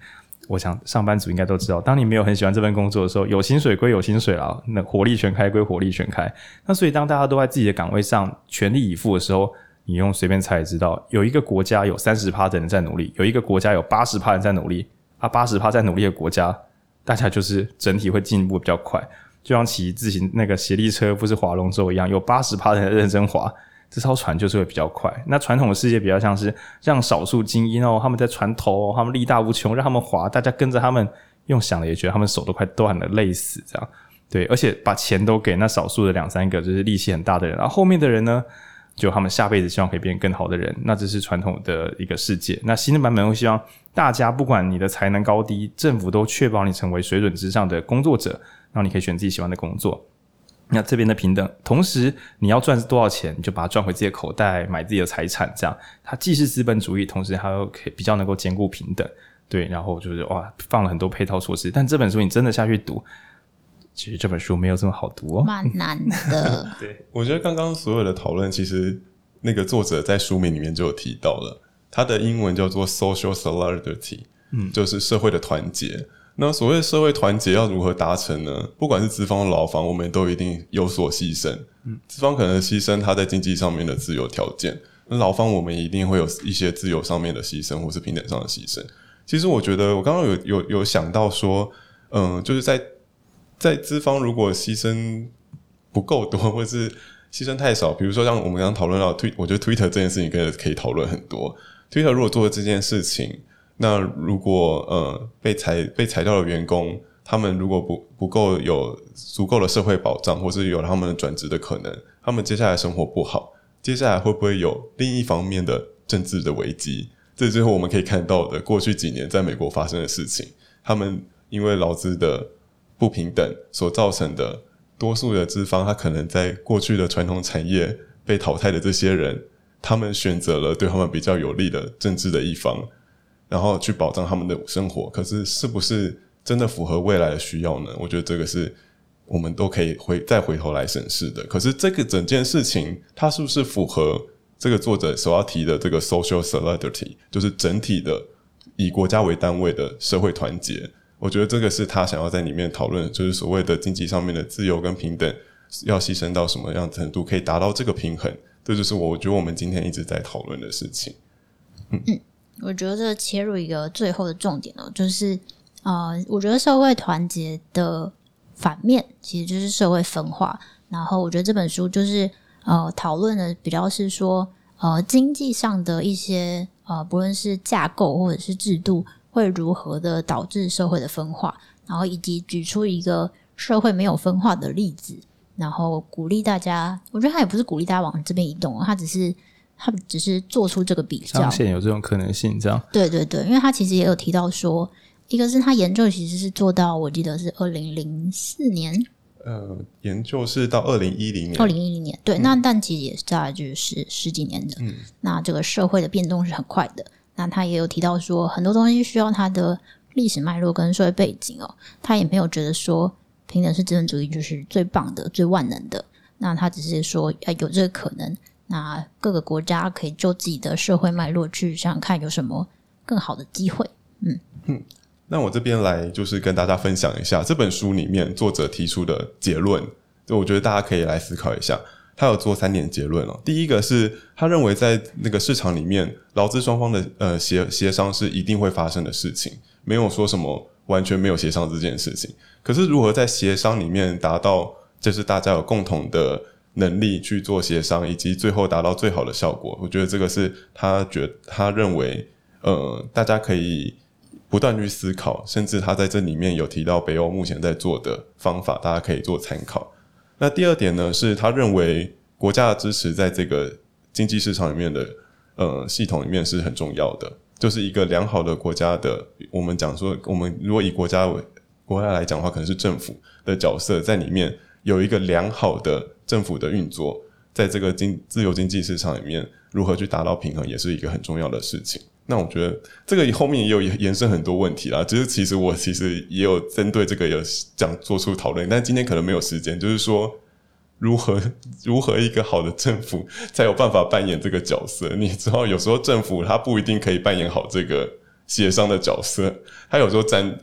我想上班族应该都知道，当你没有很喜欢这份工作的时候，有薪水归有薪水啦，那火力全开归火力全开。那所以当大家都在自己的岗位上全力以赴的时候，你用随便猜也知道，有一个国家有三十趴的人在努力，有一个国家有八十趴人在努力。啊，八十趴在努力的国家，大家就是整体会进步比较快，就像骑自行那个协力车不是划龙舟一样，有八十趴的人认真划。这艘船就是会比较快。那传统的世界比较像是让少数精英哦，他们在船头，他们力大无穷，让他们划，大家跟着他们，用想的也觉得他们手都快断了，累死这样。对，而且把钱都给那少数的两三个，就是力气很大的人，然后后面的人呢，就他们下辈子希望可以变更好的人。那这是传统的一个世界。那新的版本会希望大家不管你的才能高低，政府都确保你成为水准之上的工作者，然后你可以选自己喜欢的工作。那这边的平等，同时你要赚多少钱，你就把它赚回自己的口袋，买自己的财产，这样它既是资本主义，同时它又可以比较能够兼顾平等，对。然后就是哇，放了很多配套措施，但这本书你真的下去读，其实这本书没有这么好读哦，蛮难的。对，我觉得刚刚所有的讨论，其实那个作者在书名里面就有提到了，他的英文叫做 social solidarity，嗯，就是社会的团结。那所谓社会团结要如何达成呢？不管是资方、劳方，我们都一定有所牺牲。嗯，资方可能牺牲他在经济上面的自由条件，那劳方我们一定会有一些自由上面的牺牲，或是平等上的牺牲。其实我觉得，我刚刚有有有想到说，嗯，就是在在资方如果牺牲不够多，或是牺牲太少，比如说像我们刚刚讨论到推，我觉得 Twitter 这件事情可以可以讨论很多。Twitter 如果做了这件事情。那如果呃被裁被裁掉的员工，他们如果不不够有足够的社会保障，或是有他们的转职的可能，他们接下来生活不好，接下来会不会有另一方面的政治的危机？这最后我们可以看到的过去几年在美国发生的事情，他们因为劳资的不平等所造成的多数的资方，他可能在过去的传统产业被淘汰的这些人，他们选择了对他们比较有利的政治的一方。然后去保障他们的生活，可是是不是真的符合未来的需要呢？我觉得这个是我们都可以回再回头来审视的。可是这个整件事情，它是不是符合这个作者所要提的这个 social solidarity，就是整体的以国家为单位的社会团结？我觉得这个是他想要在里面讨论，就是所谓的经济上面的自由跟平等，要牺牲到什么样程度可以达到这个平衡？这就是我觉得我们今天一直在讨论的事情。嗯。我觉得切入一个最后的重点哦，就是呃，我觉得社会团结的反面其实就是社会分化。然后我觉得这本书就是呃，讨论的比较是说呃，经济上的一些呃，不论是架构或者是制度，会如何的导致社会的分化，然后以及举出一个社会没有分化的例子，然后鼓励大家。我觉得他也不是鼓励大家往这边移动，他只是。他只是做出这个比较，有这种可能性，这样。对对对，因为他其实也有提到说，一个是他研究其实是做到，我记得是二零零四年。呃，研究是到二零一零年。二零一零年，对，嗯、那但其实也是大概就是十几年的。嗯。那这个社会的变动是很快的。那他也有提到说，很多东西需要他的历史脉络跟社会背景哦。他也没有觉得说平等是资本主义就是最棒的、最万能的。那他只是说，呃有这个可能。那各个国家可以就自己的社会脉络去想想看有什么更好的机会。嗯嗯，那我这边来就是跟大家分享一下这本书里面作者提出的结论，就我觉得大家可以来思考一下。他有做三点结论哦。第一个是他认为在那个市场里面，劳资双方的呃协协商是一定会发生的事情，没有说什么完全没有协商这件事情。可是如何在协商里面达到，就是大家有共同的。能力去做协商，以及最后达到最好的效果，我觉得这个是他觉他认为，呃，大家可以不断去思考，甚至他在这里面有提到北欧目前在做的方法，大家可以做参考。那第二点呢，是他认为国家的支持在这个经济市场里面的呃系统里面是很重要的，就是一个良好的国家的，我们讲说，我们如果以国家为国家来讲的话，可能是政府的角色在里面有一个良好的政府的运作，在这个经自由经济市场里面，如何去达到平衡，也是一个很重要的事情。那我觉得这个后面也有延伸很多问题啦。就是其实我其实也有针对这个有讲做出讨论，但今天可能没有时间。就是说，如何 如何一个好的政府才有办法扮演这个角色？你知道，有时候政府他不一定可以扮演好这个协商的角色，他有时候站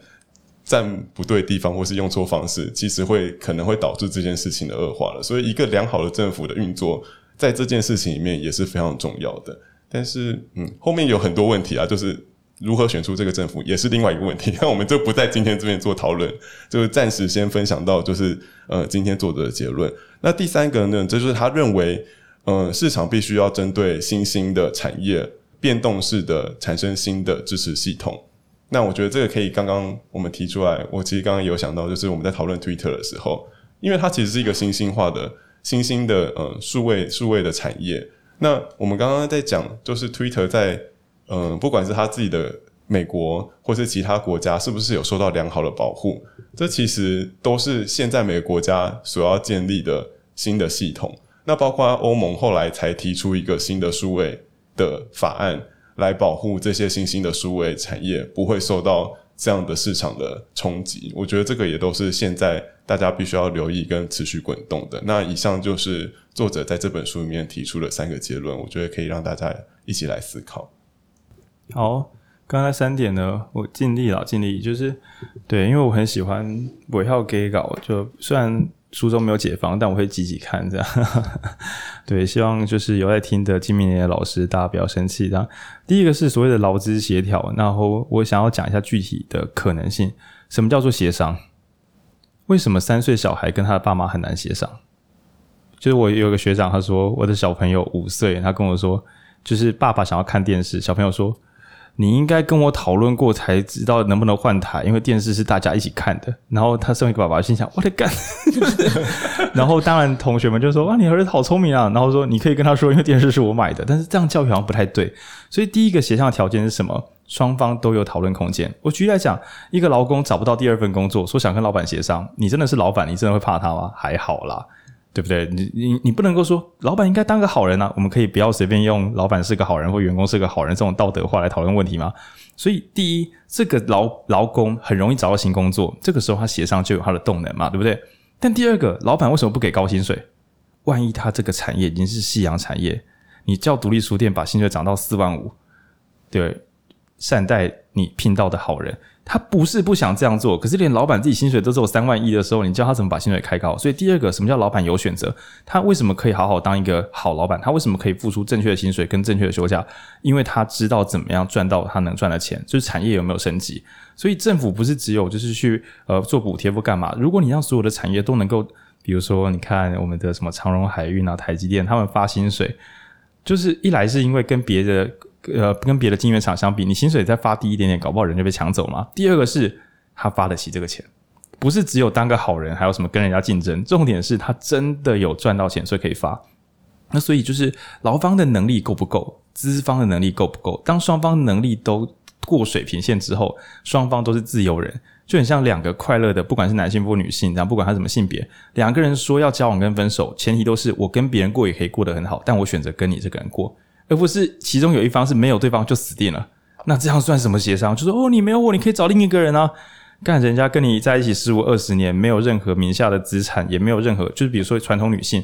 站不对地方，或是用错方式，其实会可能会导致这件事情的恶化了。所以，一个良好的政府的运作，在这件事情里面也是非常重要的。但是，嗯，后面有很多问题啊，就是如何选出这个政府，也是另外一个问题。那我们就不在今天这边做讨论，就暂时先分享到，就是呃，今天作者的结论。那第三个呢，这就是他认为，呃，市场必须要针对新兴的产业变动式的产生新的支持系统。那我觉得这个可以，刚刚我们提出来，我其实刚刚有想到，就是我们在讨论 Twitter 的时候，因为它其实是一个新兴化的、新兴的呃数位数位的产业。那我们刚刚在讲，就是 Twitter 在，嗯、不管是它自己的美国或是其他国家，是不是有受到良好的保护？这其实都是现在每个国家所要建立的新的系统。那包括欧盟后来才提出一个新的数位的法案，来保护这些新兴的数位产业不会受到这样的市场的冲击。我觉得这个也都是现在大家必须要留意跟持续滚动的。那以上就是。作者在这本书里面提出的三个结论，我觉得可以让大家一起来思考。好，刚才三点呢，我尽力了，尽力就是对，因为我很喜欢尾号给稿，就虽然书中没有解方，但我会积极看这样。对，希望就是有在听的金明年的老师，大家不要生气。这样，第一个是所谓的劳资协调，然后我想要讲一下具体的可能性，什么叫做协商？为什么三岁小孩跟他的爸妈很难协商？就是我有个学长，他说我的小朋友五岁，他跟我说，就是爸爸想要看电视，小朋友说你应该跟我讨论过才知道能不能换台，因为电视是大家一起看的。然后他身为一个爸爸，心想我的干。然后当然同学们就说啊，你儿子好聪明啊。然后说你可以跟他说，因为电视是我买的。但是这样教育好像不太对。所以第一个协商的条件是什么？双方都有讨论空间。我举例来讲，一个劳工找不到第二份工作，说想跟老板协商，你真的是老板，你真的会怕他吗？还好啦。对不对？你你你不能够说老板应该当个好人啊！我们可以不要随便用老板是个好人或员工是个好人这种道德话来讨论问题吗？所以，第一，这个劳劳工很容易找到新工作，这个时候他协商就有他的动能嘛，对不对？但第二个，老板为什么不给高薪水？万一他这个产业已经是夕阳产业，你叫独立书店把薪水涨到四万五，对，善待你聘到的好人。他不是不想这样做，可是连老板自己薪水都只有三万一的时候，你教他怎么把薪水开高？所以第二个，什么叫老板有选择？他为什么可以好好当一个好老板？他为什么可以付出正确的薪水跟正确的休假？因为他知道怎么样赚到他能赚的钱，就是产业有没有升级。所以政府不是只有就是去呃做补贴或干嘛？如果你让所有的产业都能够，比如说你看我们的什么长荣海运啊、台积电，他们发薪水，就是一来是因为跟别的。呃，跟别的晶圆厂相比，你薪水再发低一点点，搞不好人就被抢走嘛。第二个是他发得起这个钱，不是只有当个好人，还有什么跟人家竞争。重点是他真的有赚到钱，所以可以发。那所以就是劳方的能力够不够，资方的能力够不够？当双方能力都过水平线之后，双方都是自由人，就很像两个快乐的，不管是男性或女性，然后不管他什么性别，两个人说要交往跟分手，前提都是我跟别人过也可以过得很好，但我选择跟你这个人过。而不是其中有一方是没有对方就死定了，那这样算什么协商？就说哦，你没有我，你可以找另一个人啊。干人家跟你在一起十五二十年，没有任何名下的资产，也没有任何，就是比如说传统女性，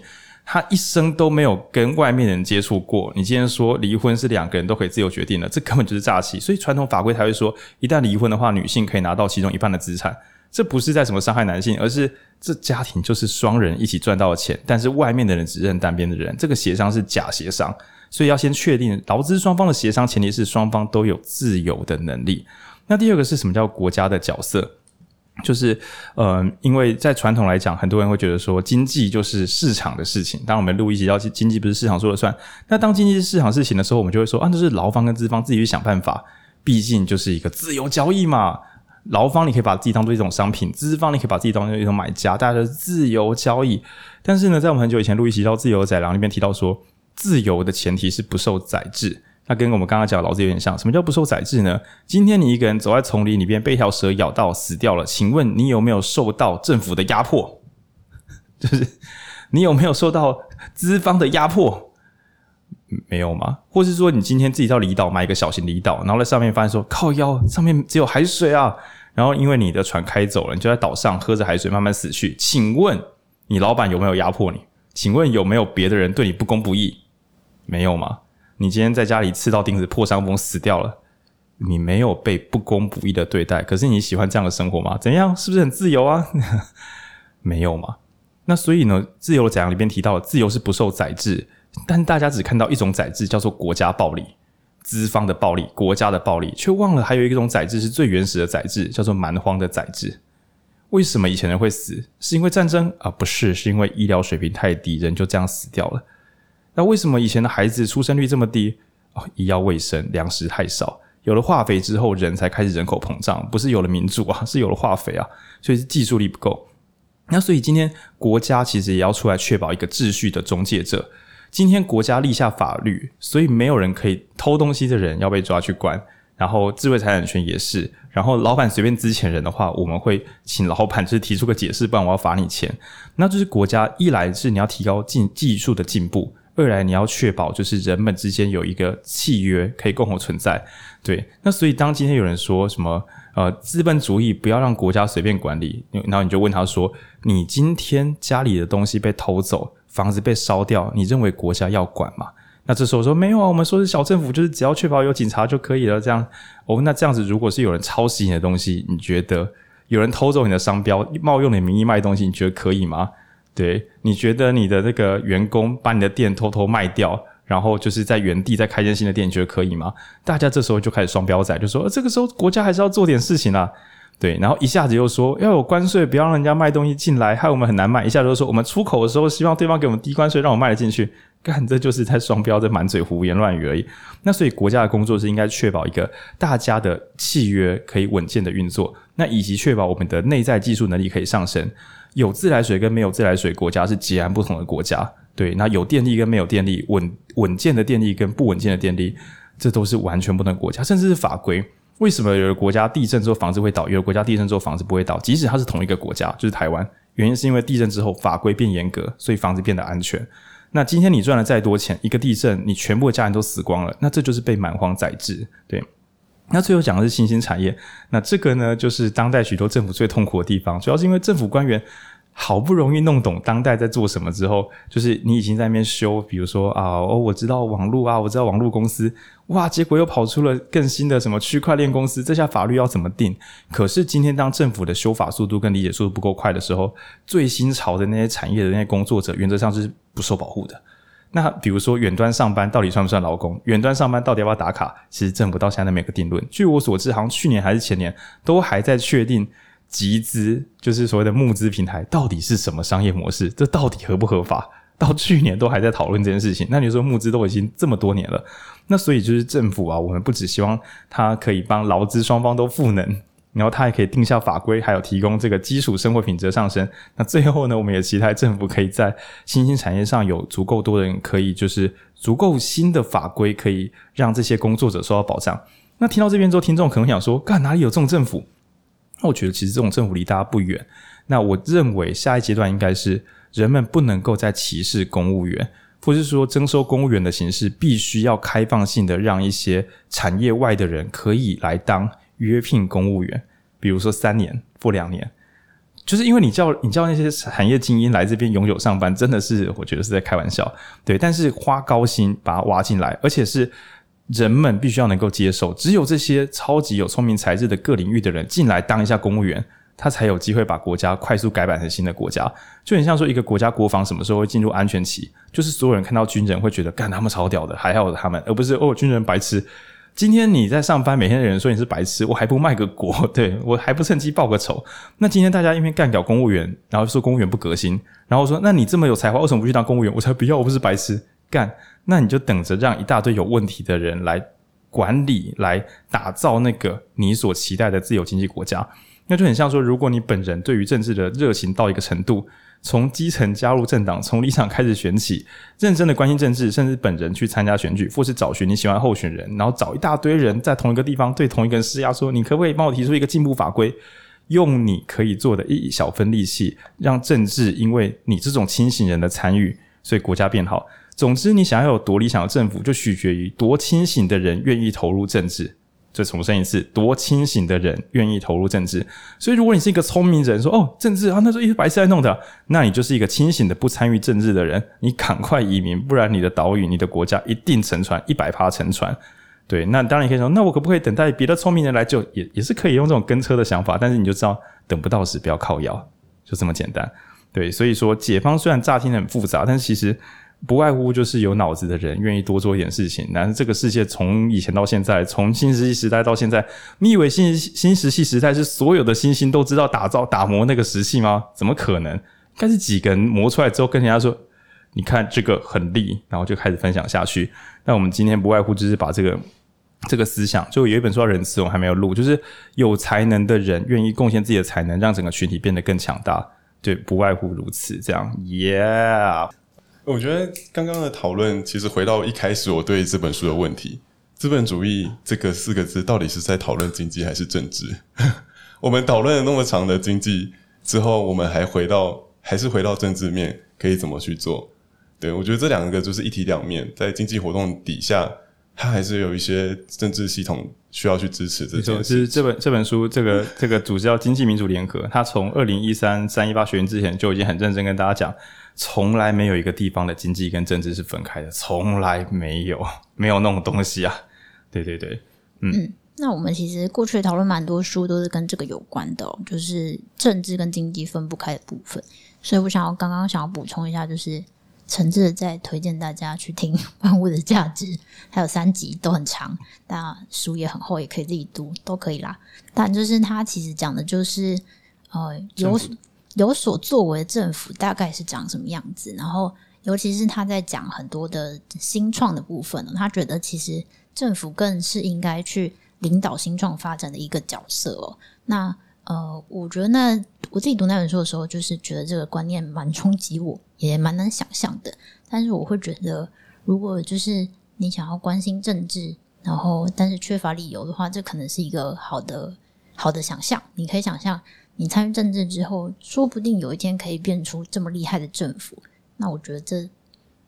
他一生都没有跟外面人接触过。你今天说离婚是两个人都可以自由决定的，这根本就是诈欺。所以传统法规才会说，一旦离婚的话，女性可以拿到其中一半的资产。这不是在什么伤害男性，而是这家庭就是双人一起赚到的钱，但是外面的人只认单边的人，这个协商是假协商。所以要先确定劳资双方的协商，前提是双方都有自由的能力。那第二个是什么叫国家的角色？就是呃，因为在传统来讲，很多人会觉得说经济就是市场的事情。当我们录一集要经济不是市场说了算。那当经济是市场事情的时候，我们就会说啊，这是劳方跟资方自己去想办法。毕竟就是一个自由交易嘛。劳方你可以把自己当做一种商品，资方你可以把自己当做一种买家，大家的自由交易。但是呢，在我们很久以前录一集叫《自由宰狼》里面提到说。自由的前提是不受宰制，那跟我们刚刚讲的老子有点像。什么叫不受宰制呢？今天你一个人走在丛林里边，被一条蛇咬到死掉了，请问你有没有受到政府的压迫？就是你有没有受到资方的压迫？没有吗？或是说你今天自己到离岛买一个小型离岛，然后在上面发现说靠腰上面只有海水啊，然后因为你的船开走了，你就在岛上喝着海水慢慢死去。请问你老板有没有压迫你？请问有没有别的人对你不公不义？没有吗？你今天在家里刺到钉子破伤风死掉了，你没有被不公不义的对待，可是你喜欢这样的生活吗？怎样？是不是很自由啊？没有嘛？那所以呢，自由的宰羊里面提到，自由是不受宰制。但大家只看到一种宰制，叫做国家暴力、资方的暴力、国家的暴力，却忘了还有一种宰制是最原始的宰制，叫做蛮荒的宰制。为什么以前人会死？是因为战争啊？不是，是因为医疗水平太低，人就这样死掉了。那为什么以前的孩子出生率这么低？哦，医药卫生、粮食太少，有了化肥之后，人才开始人口膨胀，不是有了民主啊，是有了化肥啊，所以是技术力不够。那所以今天国家其实也要出来确保一个秩序的中介者。今天国家立下法律，所以没有人可以偷东西的人要被抓去关，然后智慧财产权也是，然后老板随便资遣人的话，我们会请老板就是提出个解释，不然我要罚你钱。那就是国家一来是你要提高技技术的进步，二来你要确保就是人们之间有一个契约可以共同存在。对，那所以当今天有人说什么呃资本主义不要让国家随便管理，然后你就问他说，你今天家里的东西被偷走，房子被烧掉，你认为国家要管吗？那这时候说没有啊，我们说是小政府，就是只要确保有警察就可以了。这样哦，那这样子，如果是有人抄袭你的东西，你觉得有人偷走你的商标，冒用你名义卖东西，你觉得可以吗？对，你觉得你的那个员工把你的店偷偷卖掉，然后就是在原地再开间新的店，你觉得可以吗？大家这时候就开始双标仔，就说这个时候国家还是要做点事情啊。对，然后一下子又说要有关税，不要让人家卖东西进来，害我们很难卖。一下子又说我们出口的时候，希望对方给我们低关税，让我卖得进去。干，这就是在双标，在满嘴胡言乱语而已。那所以国家的工作是应该确保一个大家的契约可以稳健的运作，那以及确保我们的内在技术能力可以上升。有自来水跟没有自来水国家是截然不同的国家。对，那有电力跟没有电力，稳稳健的电力跟不稳健的电力，这都是完全不同的国家，甚至是法规。为什么有的国家地震之后房子会倒，有的国家地震之后房子不会倒？即使它是同一个国家，就是台湾，原因是因为地震之后法规变严格，所以房子变得安全。那今天你赚了再多钱，一个地震你全部的家人都死光了，那这就是被蛮荒宰制。对，那最后讲的是新兴产业，那这个呢，就是当代许多政府最痛苦的地方，主要是因为政府官员。好不容易弄懂当代在做什么之后，就是你已经在那边修，比如说啊，哦，我知道网络啊，我知道网络公司，哇，结果又跑出了更新的什么区块链公司，这下法律要怎么定？可是今天当政府的修法速度跟理解速度不够快的时候，最新潮的那些产业的那些工作者，原则上是不受保护的。那比如说远端上班到底算不算劳工？远端上班到底要不要打卡？其实政府到现在都没个定论。据我所知，好像去年还是前年都还在确定。集资就是所谓的募资平台，到底是什么商业模式？这到底合不合法？到去年都还在讨论这件事情。那你说募资都已经这么多年了，那所以就是政府啊，我们不只希望它可以帮劳资双方都赋能，然后它还可以定下法规，还有提供这个基础生活品质的上升。那最后呢，我们也期待政府可以在新兴产业上有足够多的人，可以就是足够新的法规，可以让这些工作者受到保障。那听到这边之后，听众可能想说：干，哪里有这种政府？那我觉得其实这种政府离大家不远。那我认为下一阶段应该是人们不能够再歧视公务员，或是说征收公务员的形式必须要开放性的，让一些产业外的人可以来当约聘公务员，比如说三年或两年，就是因为你叫你叫那些产业精英来这边永久上班，真的是我觉得是在开玩笑。对，但是花高薪把他挖进来，而且是。人们必须要能够接受，只有这些超级有聪明才智的各领域的人进来当一下公务员，他才有机会把国家快速改版成新的国家。就很像说，一个国家国防什么时候会进入安全期，就是所有人看到军人会觉得，干他们超屌的，还好他们，而不是哦军人白痴。今天你在上班，每天的人说你是白痴，我还不卖个国，对，我还不趁机报个仇。那今天大家因为干掉公务员，然后说公务员不革新，然后说那你这么有才华，为什么不去当公务员？我才不要，我不是白痴。干，那你就等着让一大堆有问题的人来管理，来打造那个你所期待的自由经济国家。那就很像说，如果你本人对于政治的热情到一个程度，从基层加入政党，从理想开始选起，认真的关心政治，甚至本人去参加选举，或是找寻你喜欢候选人，然后找一大堆人在同一个地方对同一个人施压，说你可不可以帮我提出一个进步法规？用你可以做的一小分力气，让政治因为你这种清醒人的参与，所以国家变好。总之，你想要有多理想的政府，就取决于多清醒的人愿意投入政治。再重申一次，多清醒的人愿意投入政治。所以，如果你是一个聪明人，说哦，政治啊，那是一些白痴在弄的，那你就是一个清醒的不参与政治的人。你赶快移民，不然你的岛屿、你的国家一定沉船，一百趴沉船。对，那当然可以说，那我可不可以等待别的聪明人来救？也也是可以用这种跟车的想法，但是你就知道，等不到时不要靠腰，就这么简单。对，所以说解方虽然乍听很复杂，但是其实。不外乎就是有脑子的人愿意多做一点事情。但是这个世界从以前到现在，从新石器时代到现在，你以为新新石器时代是所有的新星都知道打造打磨那个石器吗？怎么可能？应该是几个人磨出来之后跟人家说：“你看这个很利”，然后就开始分享下去。那我们今天不外乎就是把这个这个思想，就有一本书叫《仁慈》，我还没有录，就是有才能的人愿意贡献自己的才能，让整个群体变得更强大。对，不外乎如此。这样，Yeah。我觉得刚刚的讨论，其实回到一开始我对这本书的问题：“资本主义”这个四个字，到底是在讨论经济还是政治？我们讨论了那么长的经济之后，我们还回到，还是回到政治面，可以怎么去做？对，我觉得这两个就是一体两面，在经济活动底下，它还是有一些政治系统需要去支持这件事。其实这本这本书，这个这个组织叫经济民主联合，它从二零一三三一八学院之前就已经很认真跟大家讲。从来没有一个地方的经济跟政治是分开的，从来没有，没有那种东西啊！对对对，嗯，嗯，那我们其实过去讨论蛮多书，都是跟这个有关的哦，就是政治跟经济分不开的部分。所以我想要刚刚想要补充一下，就是诚挚的在推荐大家去听《万物的价值》，还有三集都很长，那书也很厚，也可以自己读，都可以啦。但就是他其实讲的就是呃有。有所作为的政府大概是长什么样子？然后，尤其是他在讲很多的新创的部分呢，他觉得其实政府更是应该去领导新创发展的一个角色哦。那呃，我觉得那我自己读那本书的时候，就是觉得这个观念蛮冲击我，也蛮难想象的。但是我会觉得，如果就是你想要关心政治，然后但是缺乏理由的话，这可能是一个好的好的想象。你可以想象。你参与政治之后，说不定有一天可以变出这么厉害的政府，那我觉得这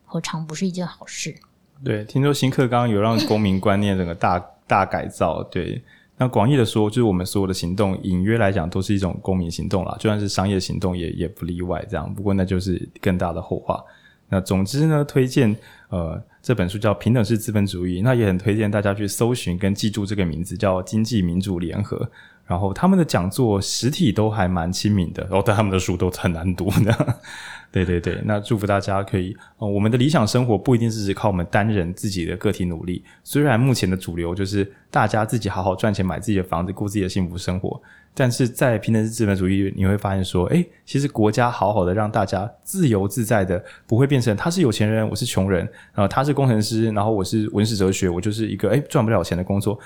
何尝不是一件好事？对，听说新课纲有让公民观念整个大 大改造。对，那广义的说，就是我们所有的行动，隐约来讲都是一种公民行动啦，就算是商业行动也也不例外。这样，不过那就是更大的后话。那总之呢，推荐呃这本书叫《平等式资本主义》，那也很推荐大家去搜寻跟记住这个名字，叫经济民主联合。然后他们的讲座实体都还蛮亲民的，然后但他们的书都很难读的。对对对，那祝福大家可以，呃，我们的理想生活不一定是只靠我们单人自己的个体努力。虽然目前的主流就是大家自己好好赚钱买自己的房子，过自己的幸福生活，但是在平等式资本主义，你会发现说，诶，其实国家好好的让大家自由自在的，不会变成他是有钱人，我是穷人，然后他是工程师，然后我是文史哲学，我就是一个诶赚不了钱的工作。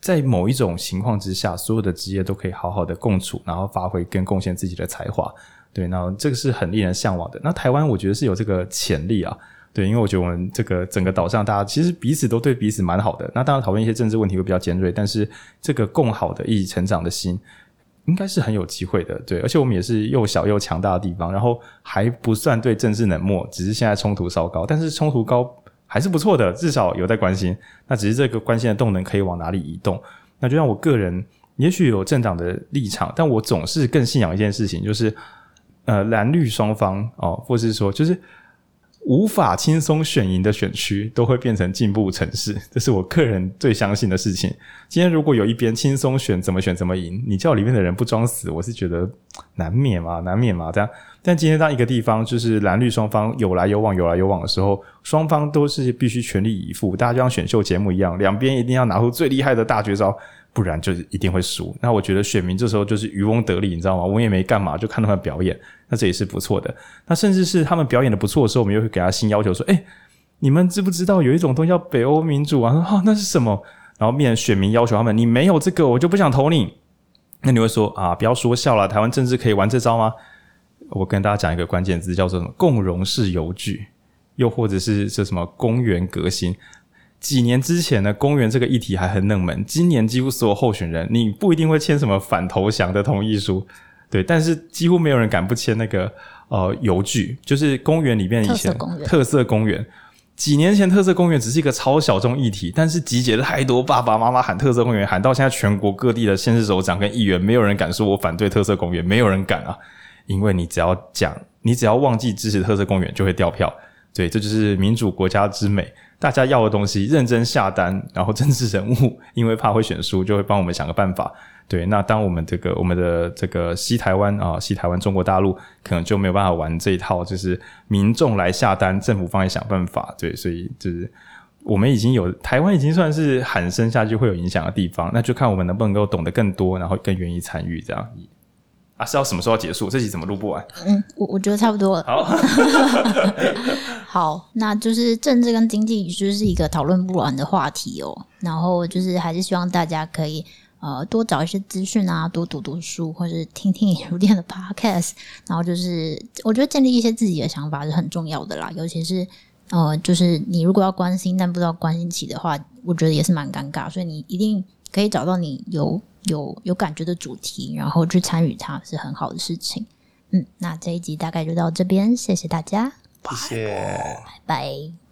在某一种情况之下，所有的职业都可以好好的共处，然后发挥跟贡献自己的才华。对，那这个是很令人向往的。那台湾我觉得是有这个潜力啊。对，因为我觉得我们这个整个岛上大家其实彼此都对彼此蛮好的。那当然讨论一些政治问题会比较尖锐，但是这个共好的一起成长的心，应该是很有机会的。对，而且我们也是又小又强大的地方，然后还不算对政治冷漠，只是现在冲突稍高，但是冲突高。还是不错的，至少有在关心。那只是这个关心的动能可以往哪里移动？那就像我个人，也许有政党的立场，但我总是更信仰一件事情，就是呃蓝绿双方哦，或是说就是。无法轻松选赢的选区都会变成进步城市，这是我个人最相信的事情。今天如果有一边轻松选，怎么选怎么赢，你叫里面的人不装死，我是觉得难免嘛，难免嘛这样。但今天当一个地方就是蓝绿双方有来有往，有来有往的时候，双方都是必须全力以赴，大家就像选秀节目一样，两边一定要拿出最厉害的大绝招。不然就是一定会输。那我觉得选民这时候就是渔翁得利，你知道吗？我也没干嘛，就看他们表演，那这也是不错的。那甚至是他们表演的不错的时候，我们又会给他新要求，说：“诶，你们知不知道有一种东西叫北欧民主啊？”说：“哦，那是什么？”然后变成选民要求他们：“你没有这个，我就不想投你。”那你会说：“啊，不要说笑了，台湾政治可以玩这招吗？”我跟大家讲一个关键字，叫做什么“共融式游具”，又或者是这什么“公园革新”。几年之前呢，公园这个议题还很冷门。今年几乎所有候选人，你不一定会签什么反投降的同意书，对，但是几乎没有人敢不签那个呃邮局，就是公园里面以前特色公园。特色公园。几年前特色公园只是一个超小众议题，但是集结了太多爸爸妈妈喊特色公园，喊到现在全国各地的县市首长跟议员，没有人敢说我反对特色公园，没有人敢啊，因为你只要讲，你只要忘记支持特色公园，就会掉票。对，这就是民主国家之美。大家要的东西，认真下单，然后政治人物 因为怕会选输，就会帮我们想个办法。对，那当我们这个我们的这个西台湾啊，西台湾中国大陆可能就没有办法玩这一套，就是民众来下单，政府帮你想办法。对，所以就是我们已经有台湾已经算是喊声下去会有影响的地方，那就看我们能不能够懂得更多，然后更愿意参与这样。啊，是要什么时候结束？这集怎么录不完？嗯，我我觉得差不多了。好，好，那就是政治跟经济就是一个讨论不完的话题哦。然后就是还是希望大家可以呃多找一些资讯啊，多读读书，或是听听引书店的 podcast。然后就是我觉得建立一些自己的想法是很重要的啦，尤其是呃，就是你如果要关心但不知道关心起的话，我觉得也是蛮尴尬。所以你一定可以找到你有。有有感觉的主题，然后去参与它是很好的事情。嗯，那这一集大概就到这边，谢谢大家，谢谢，拜拜。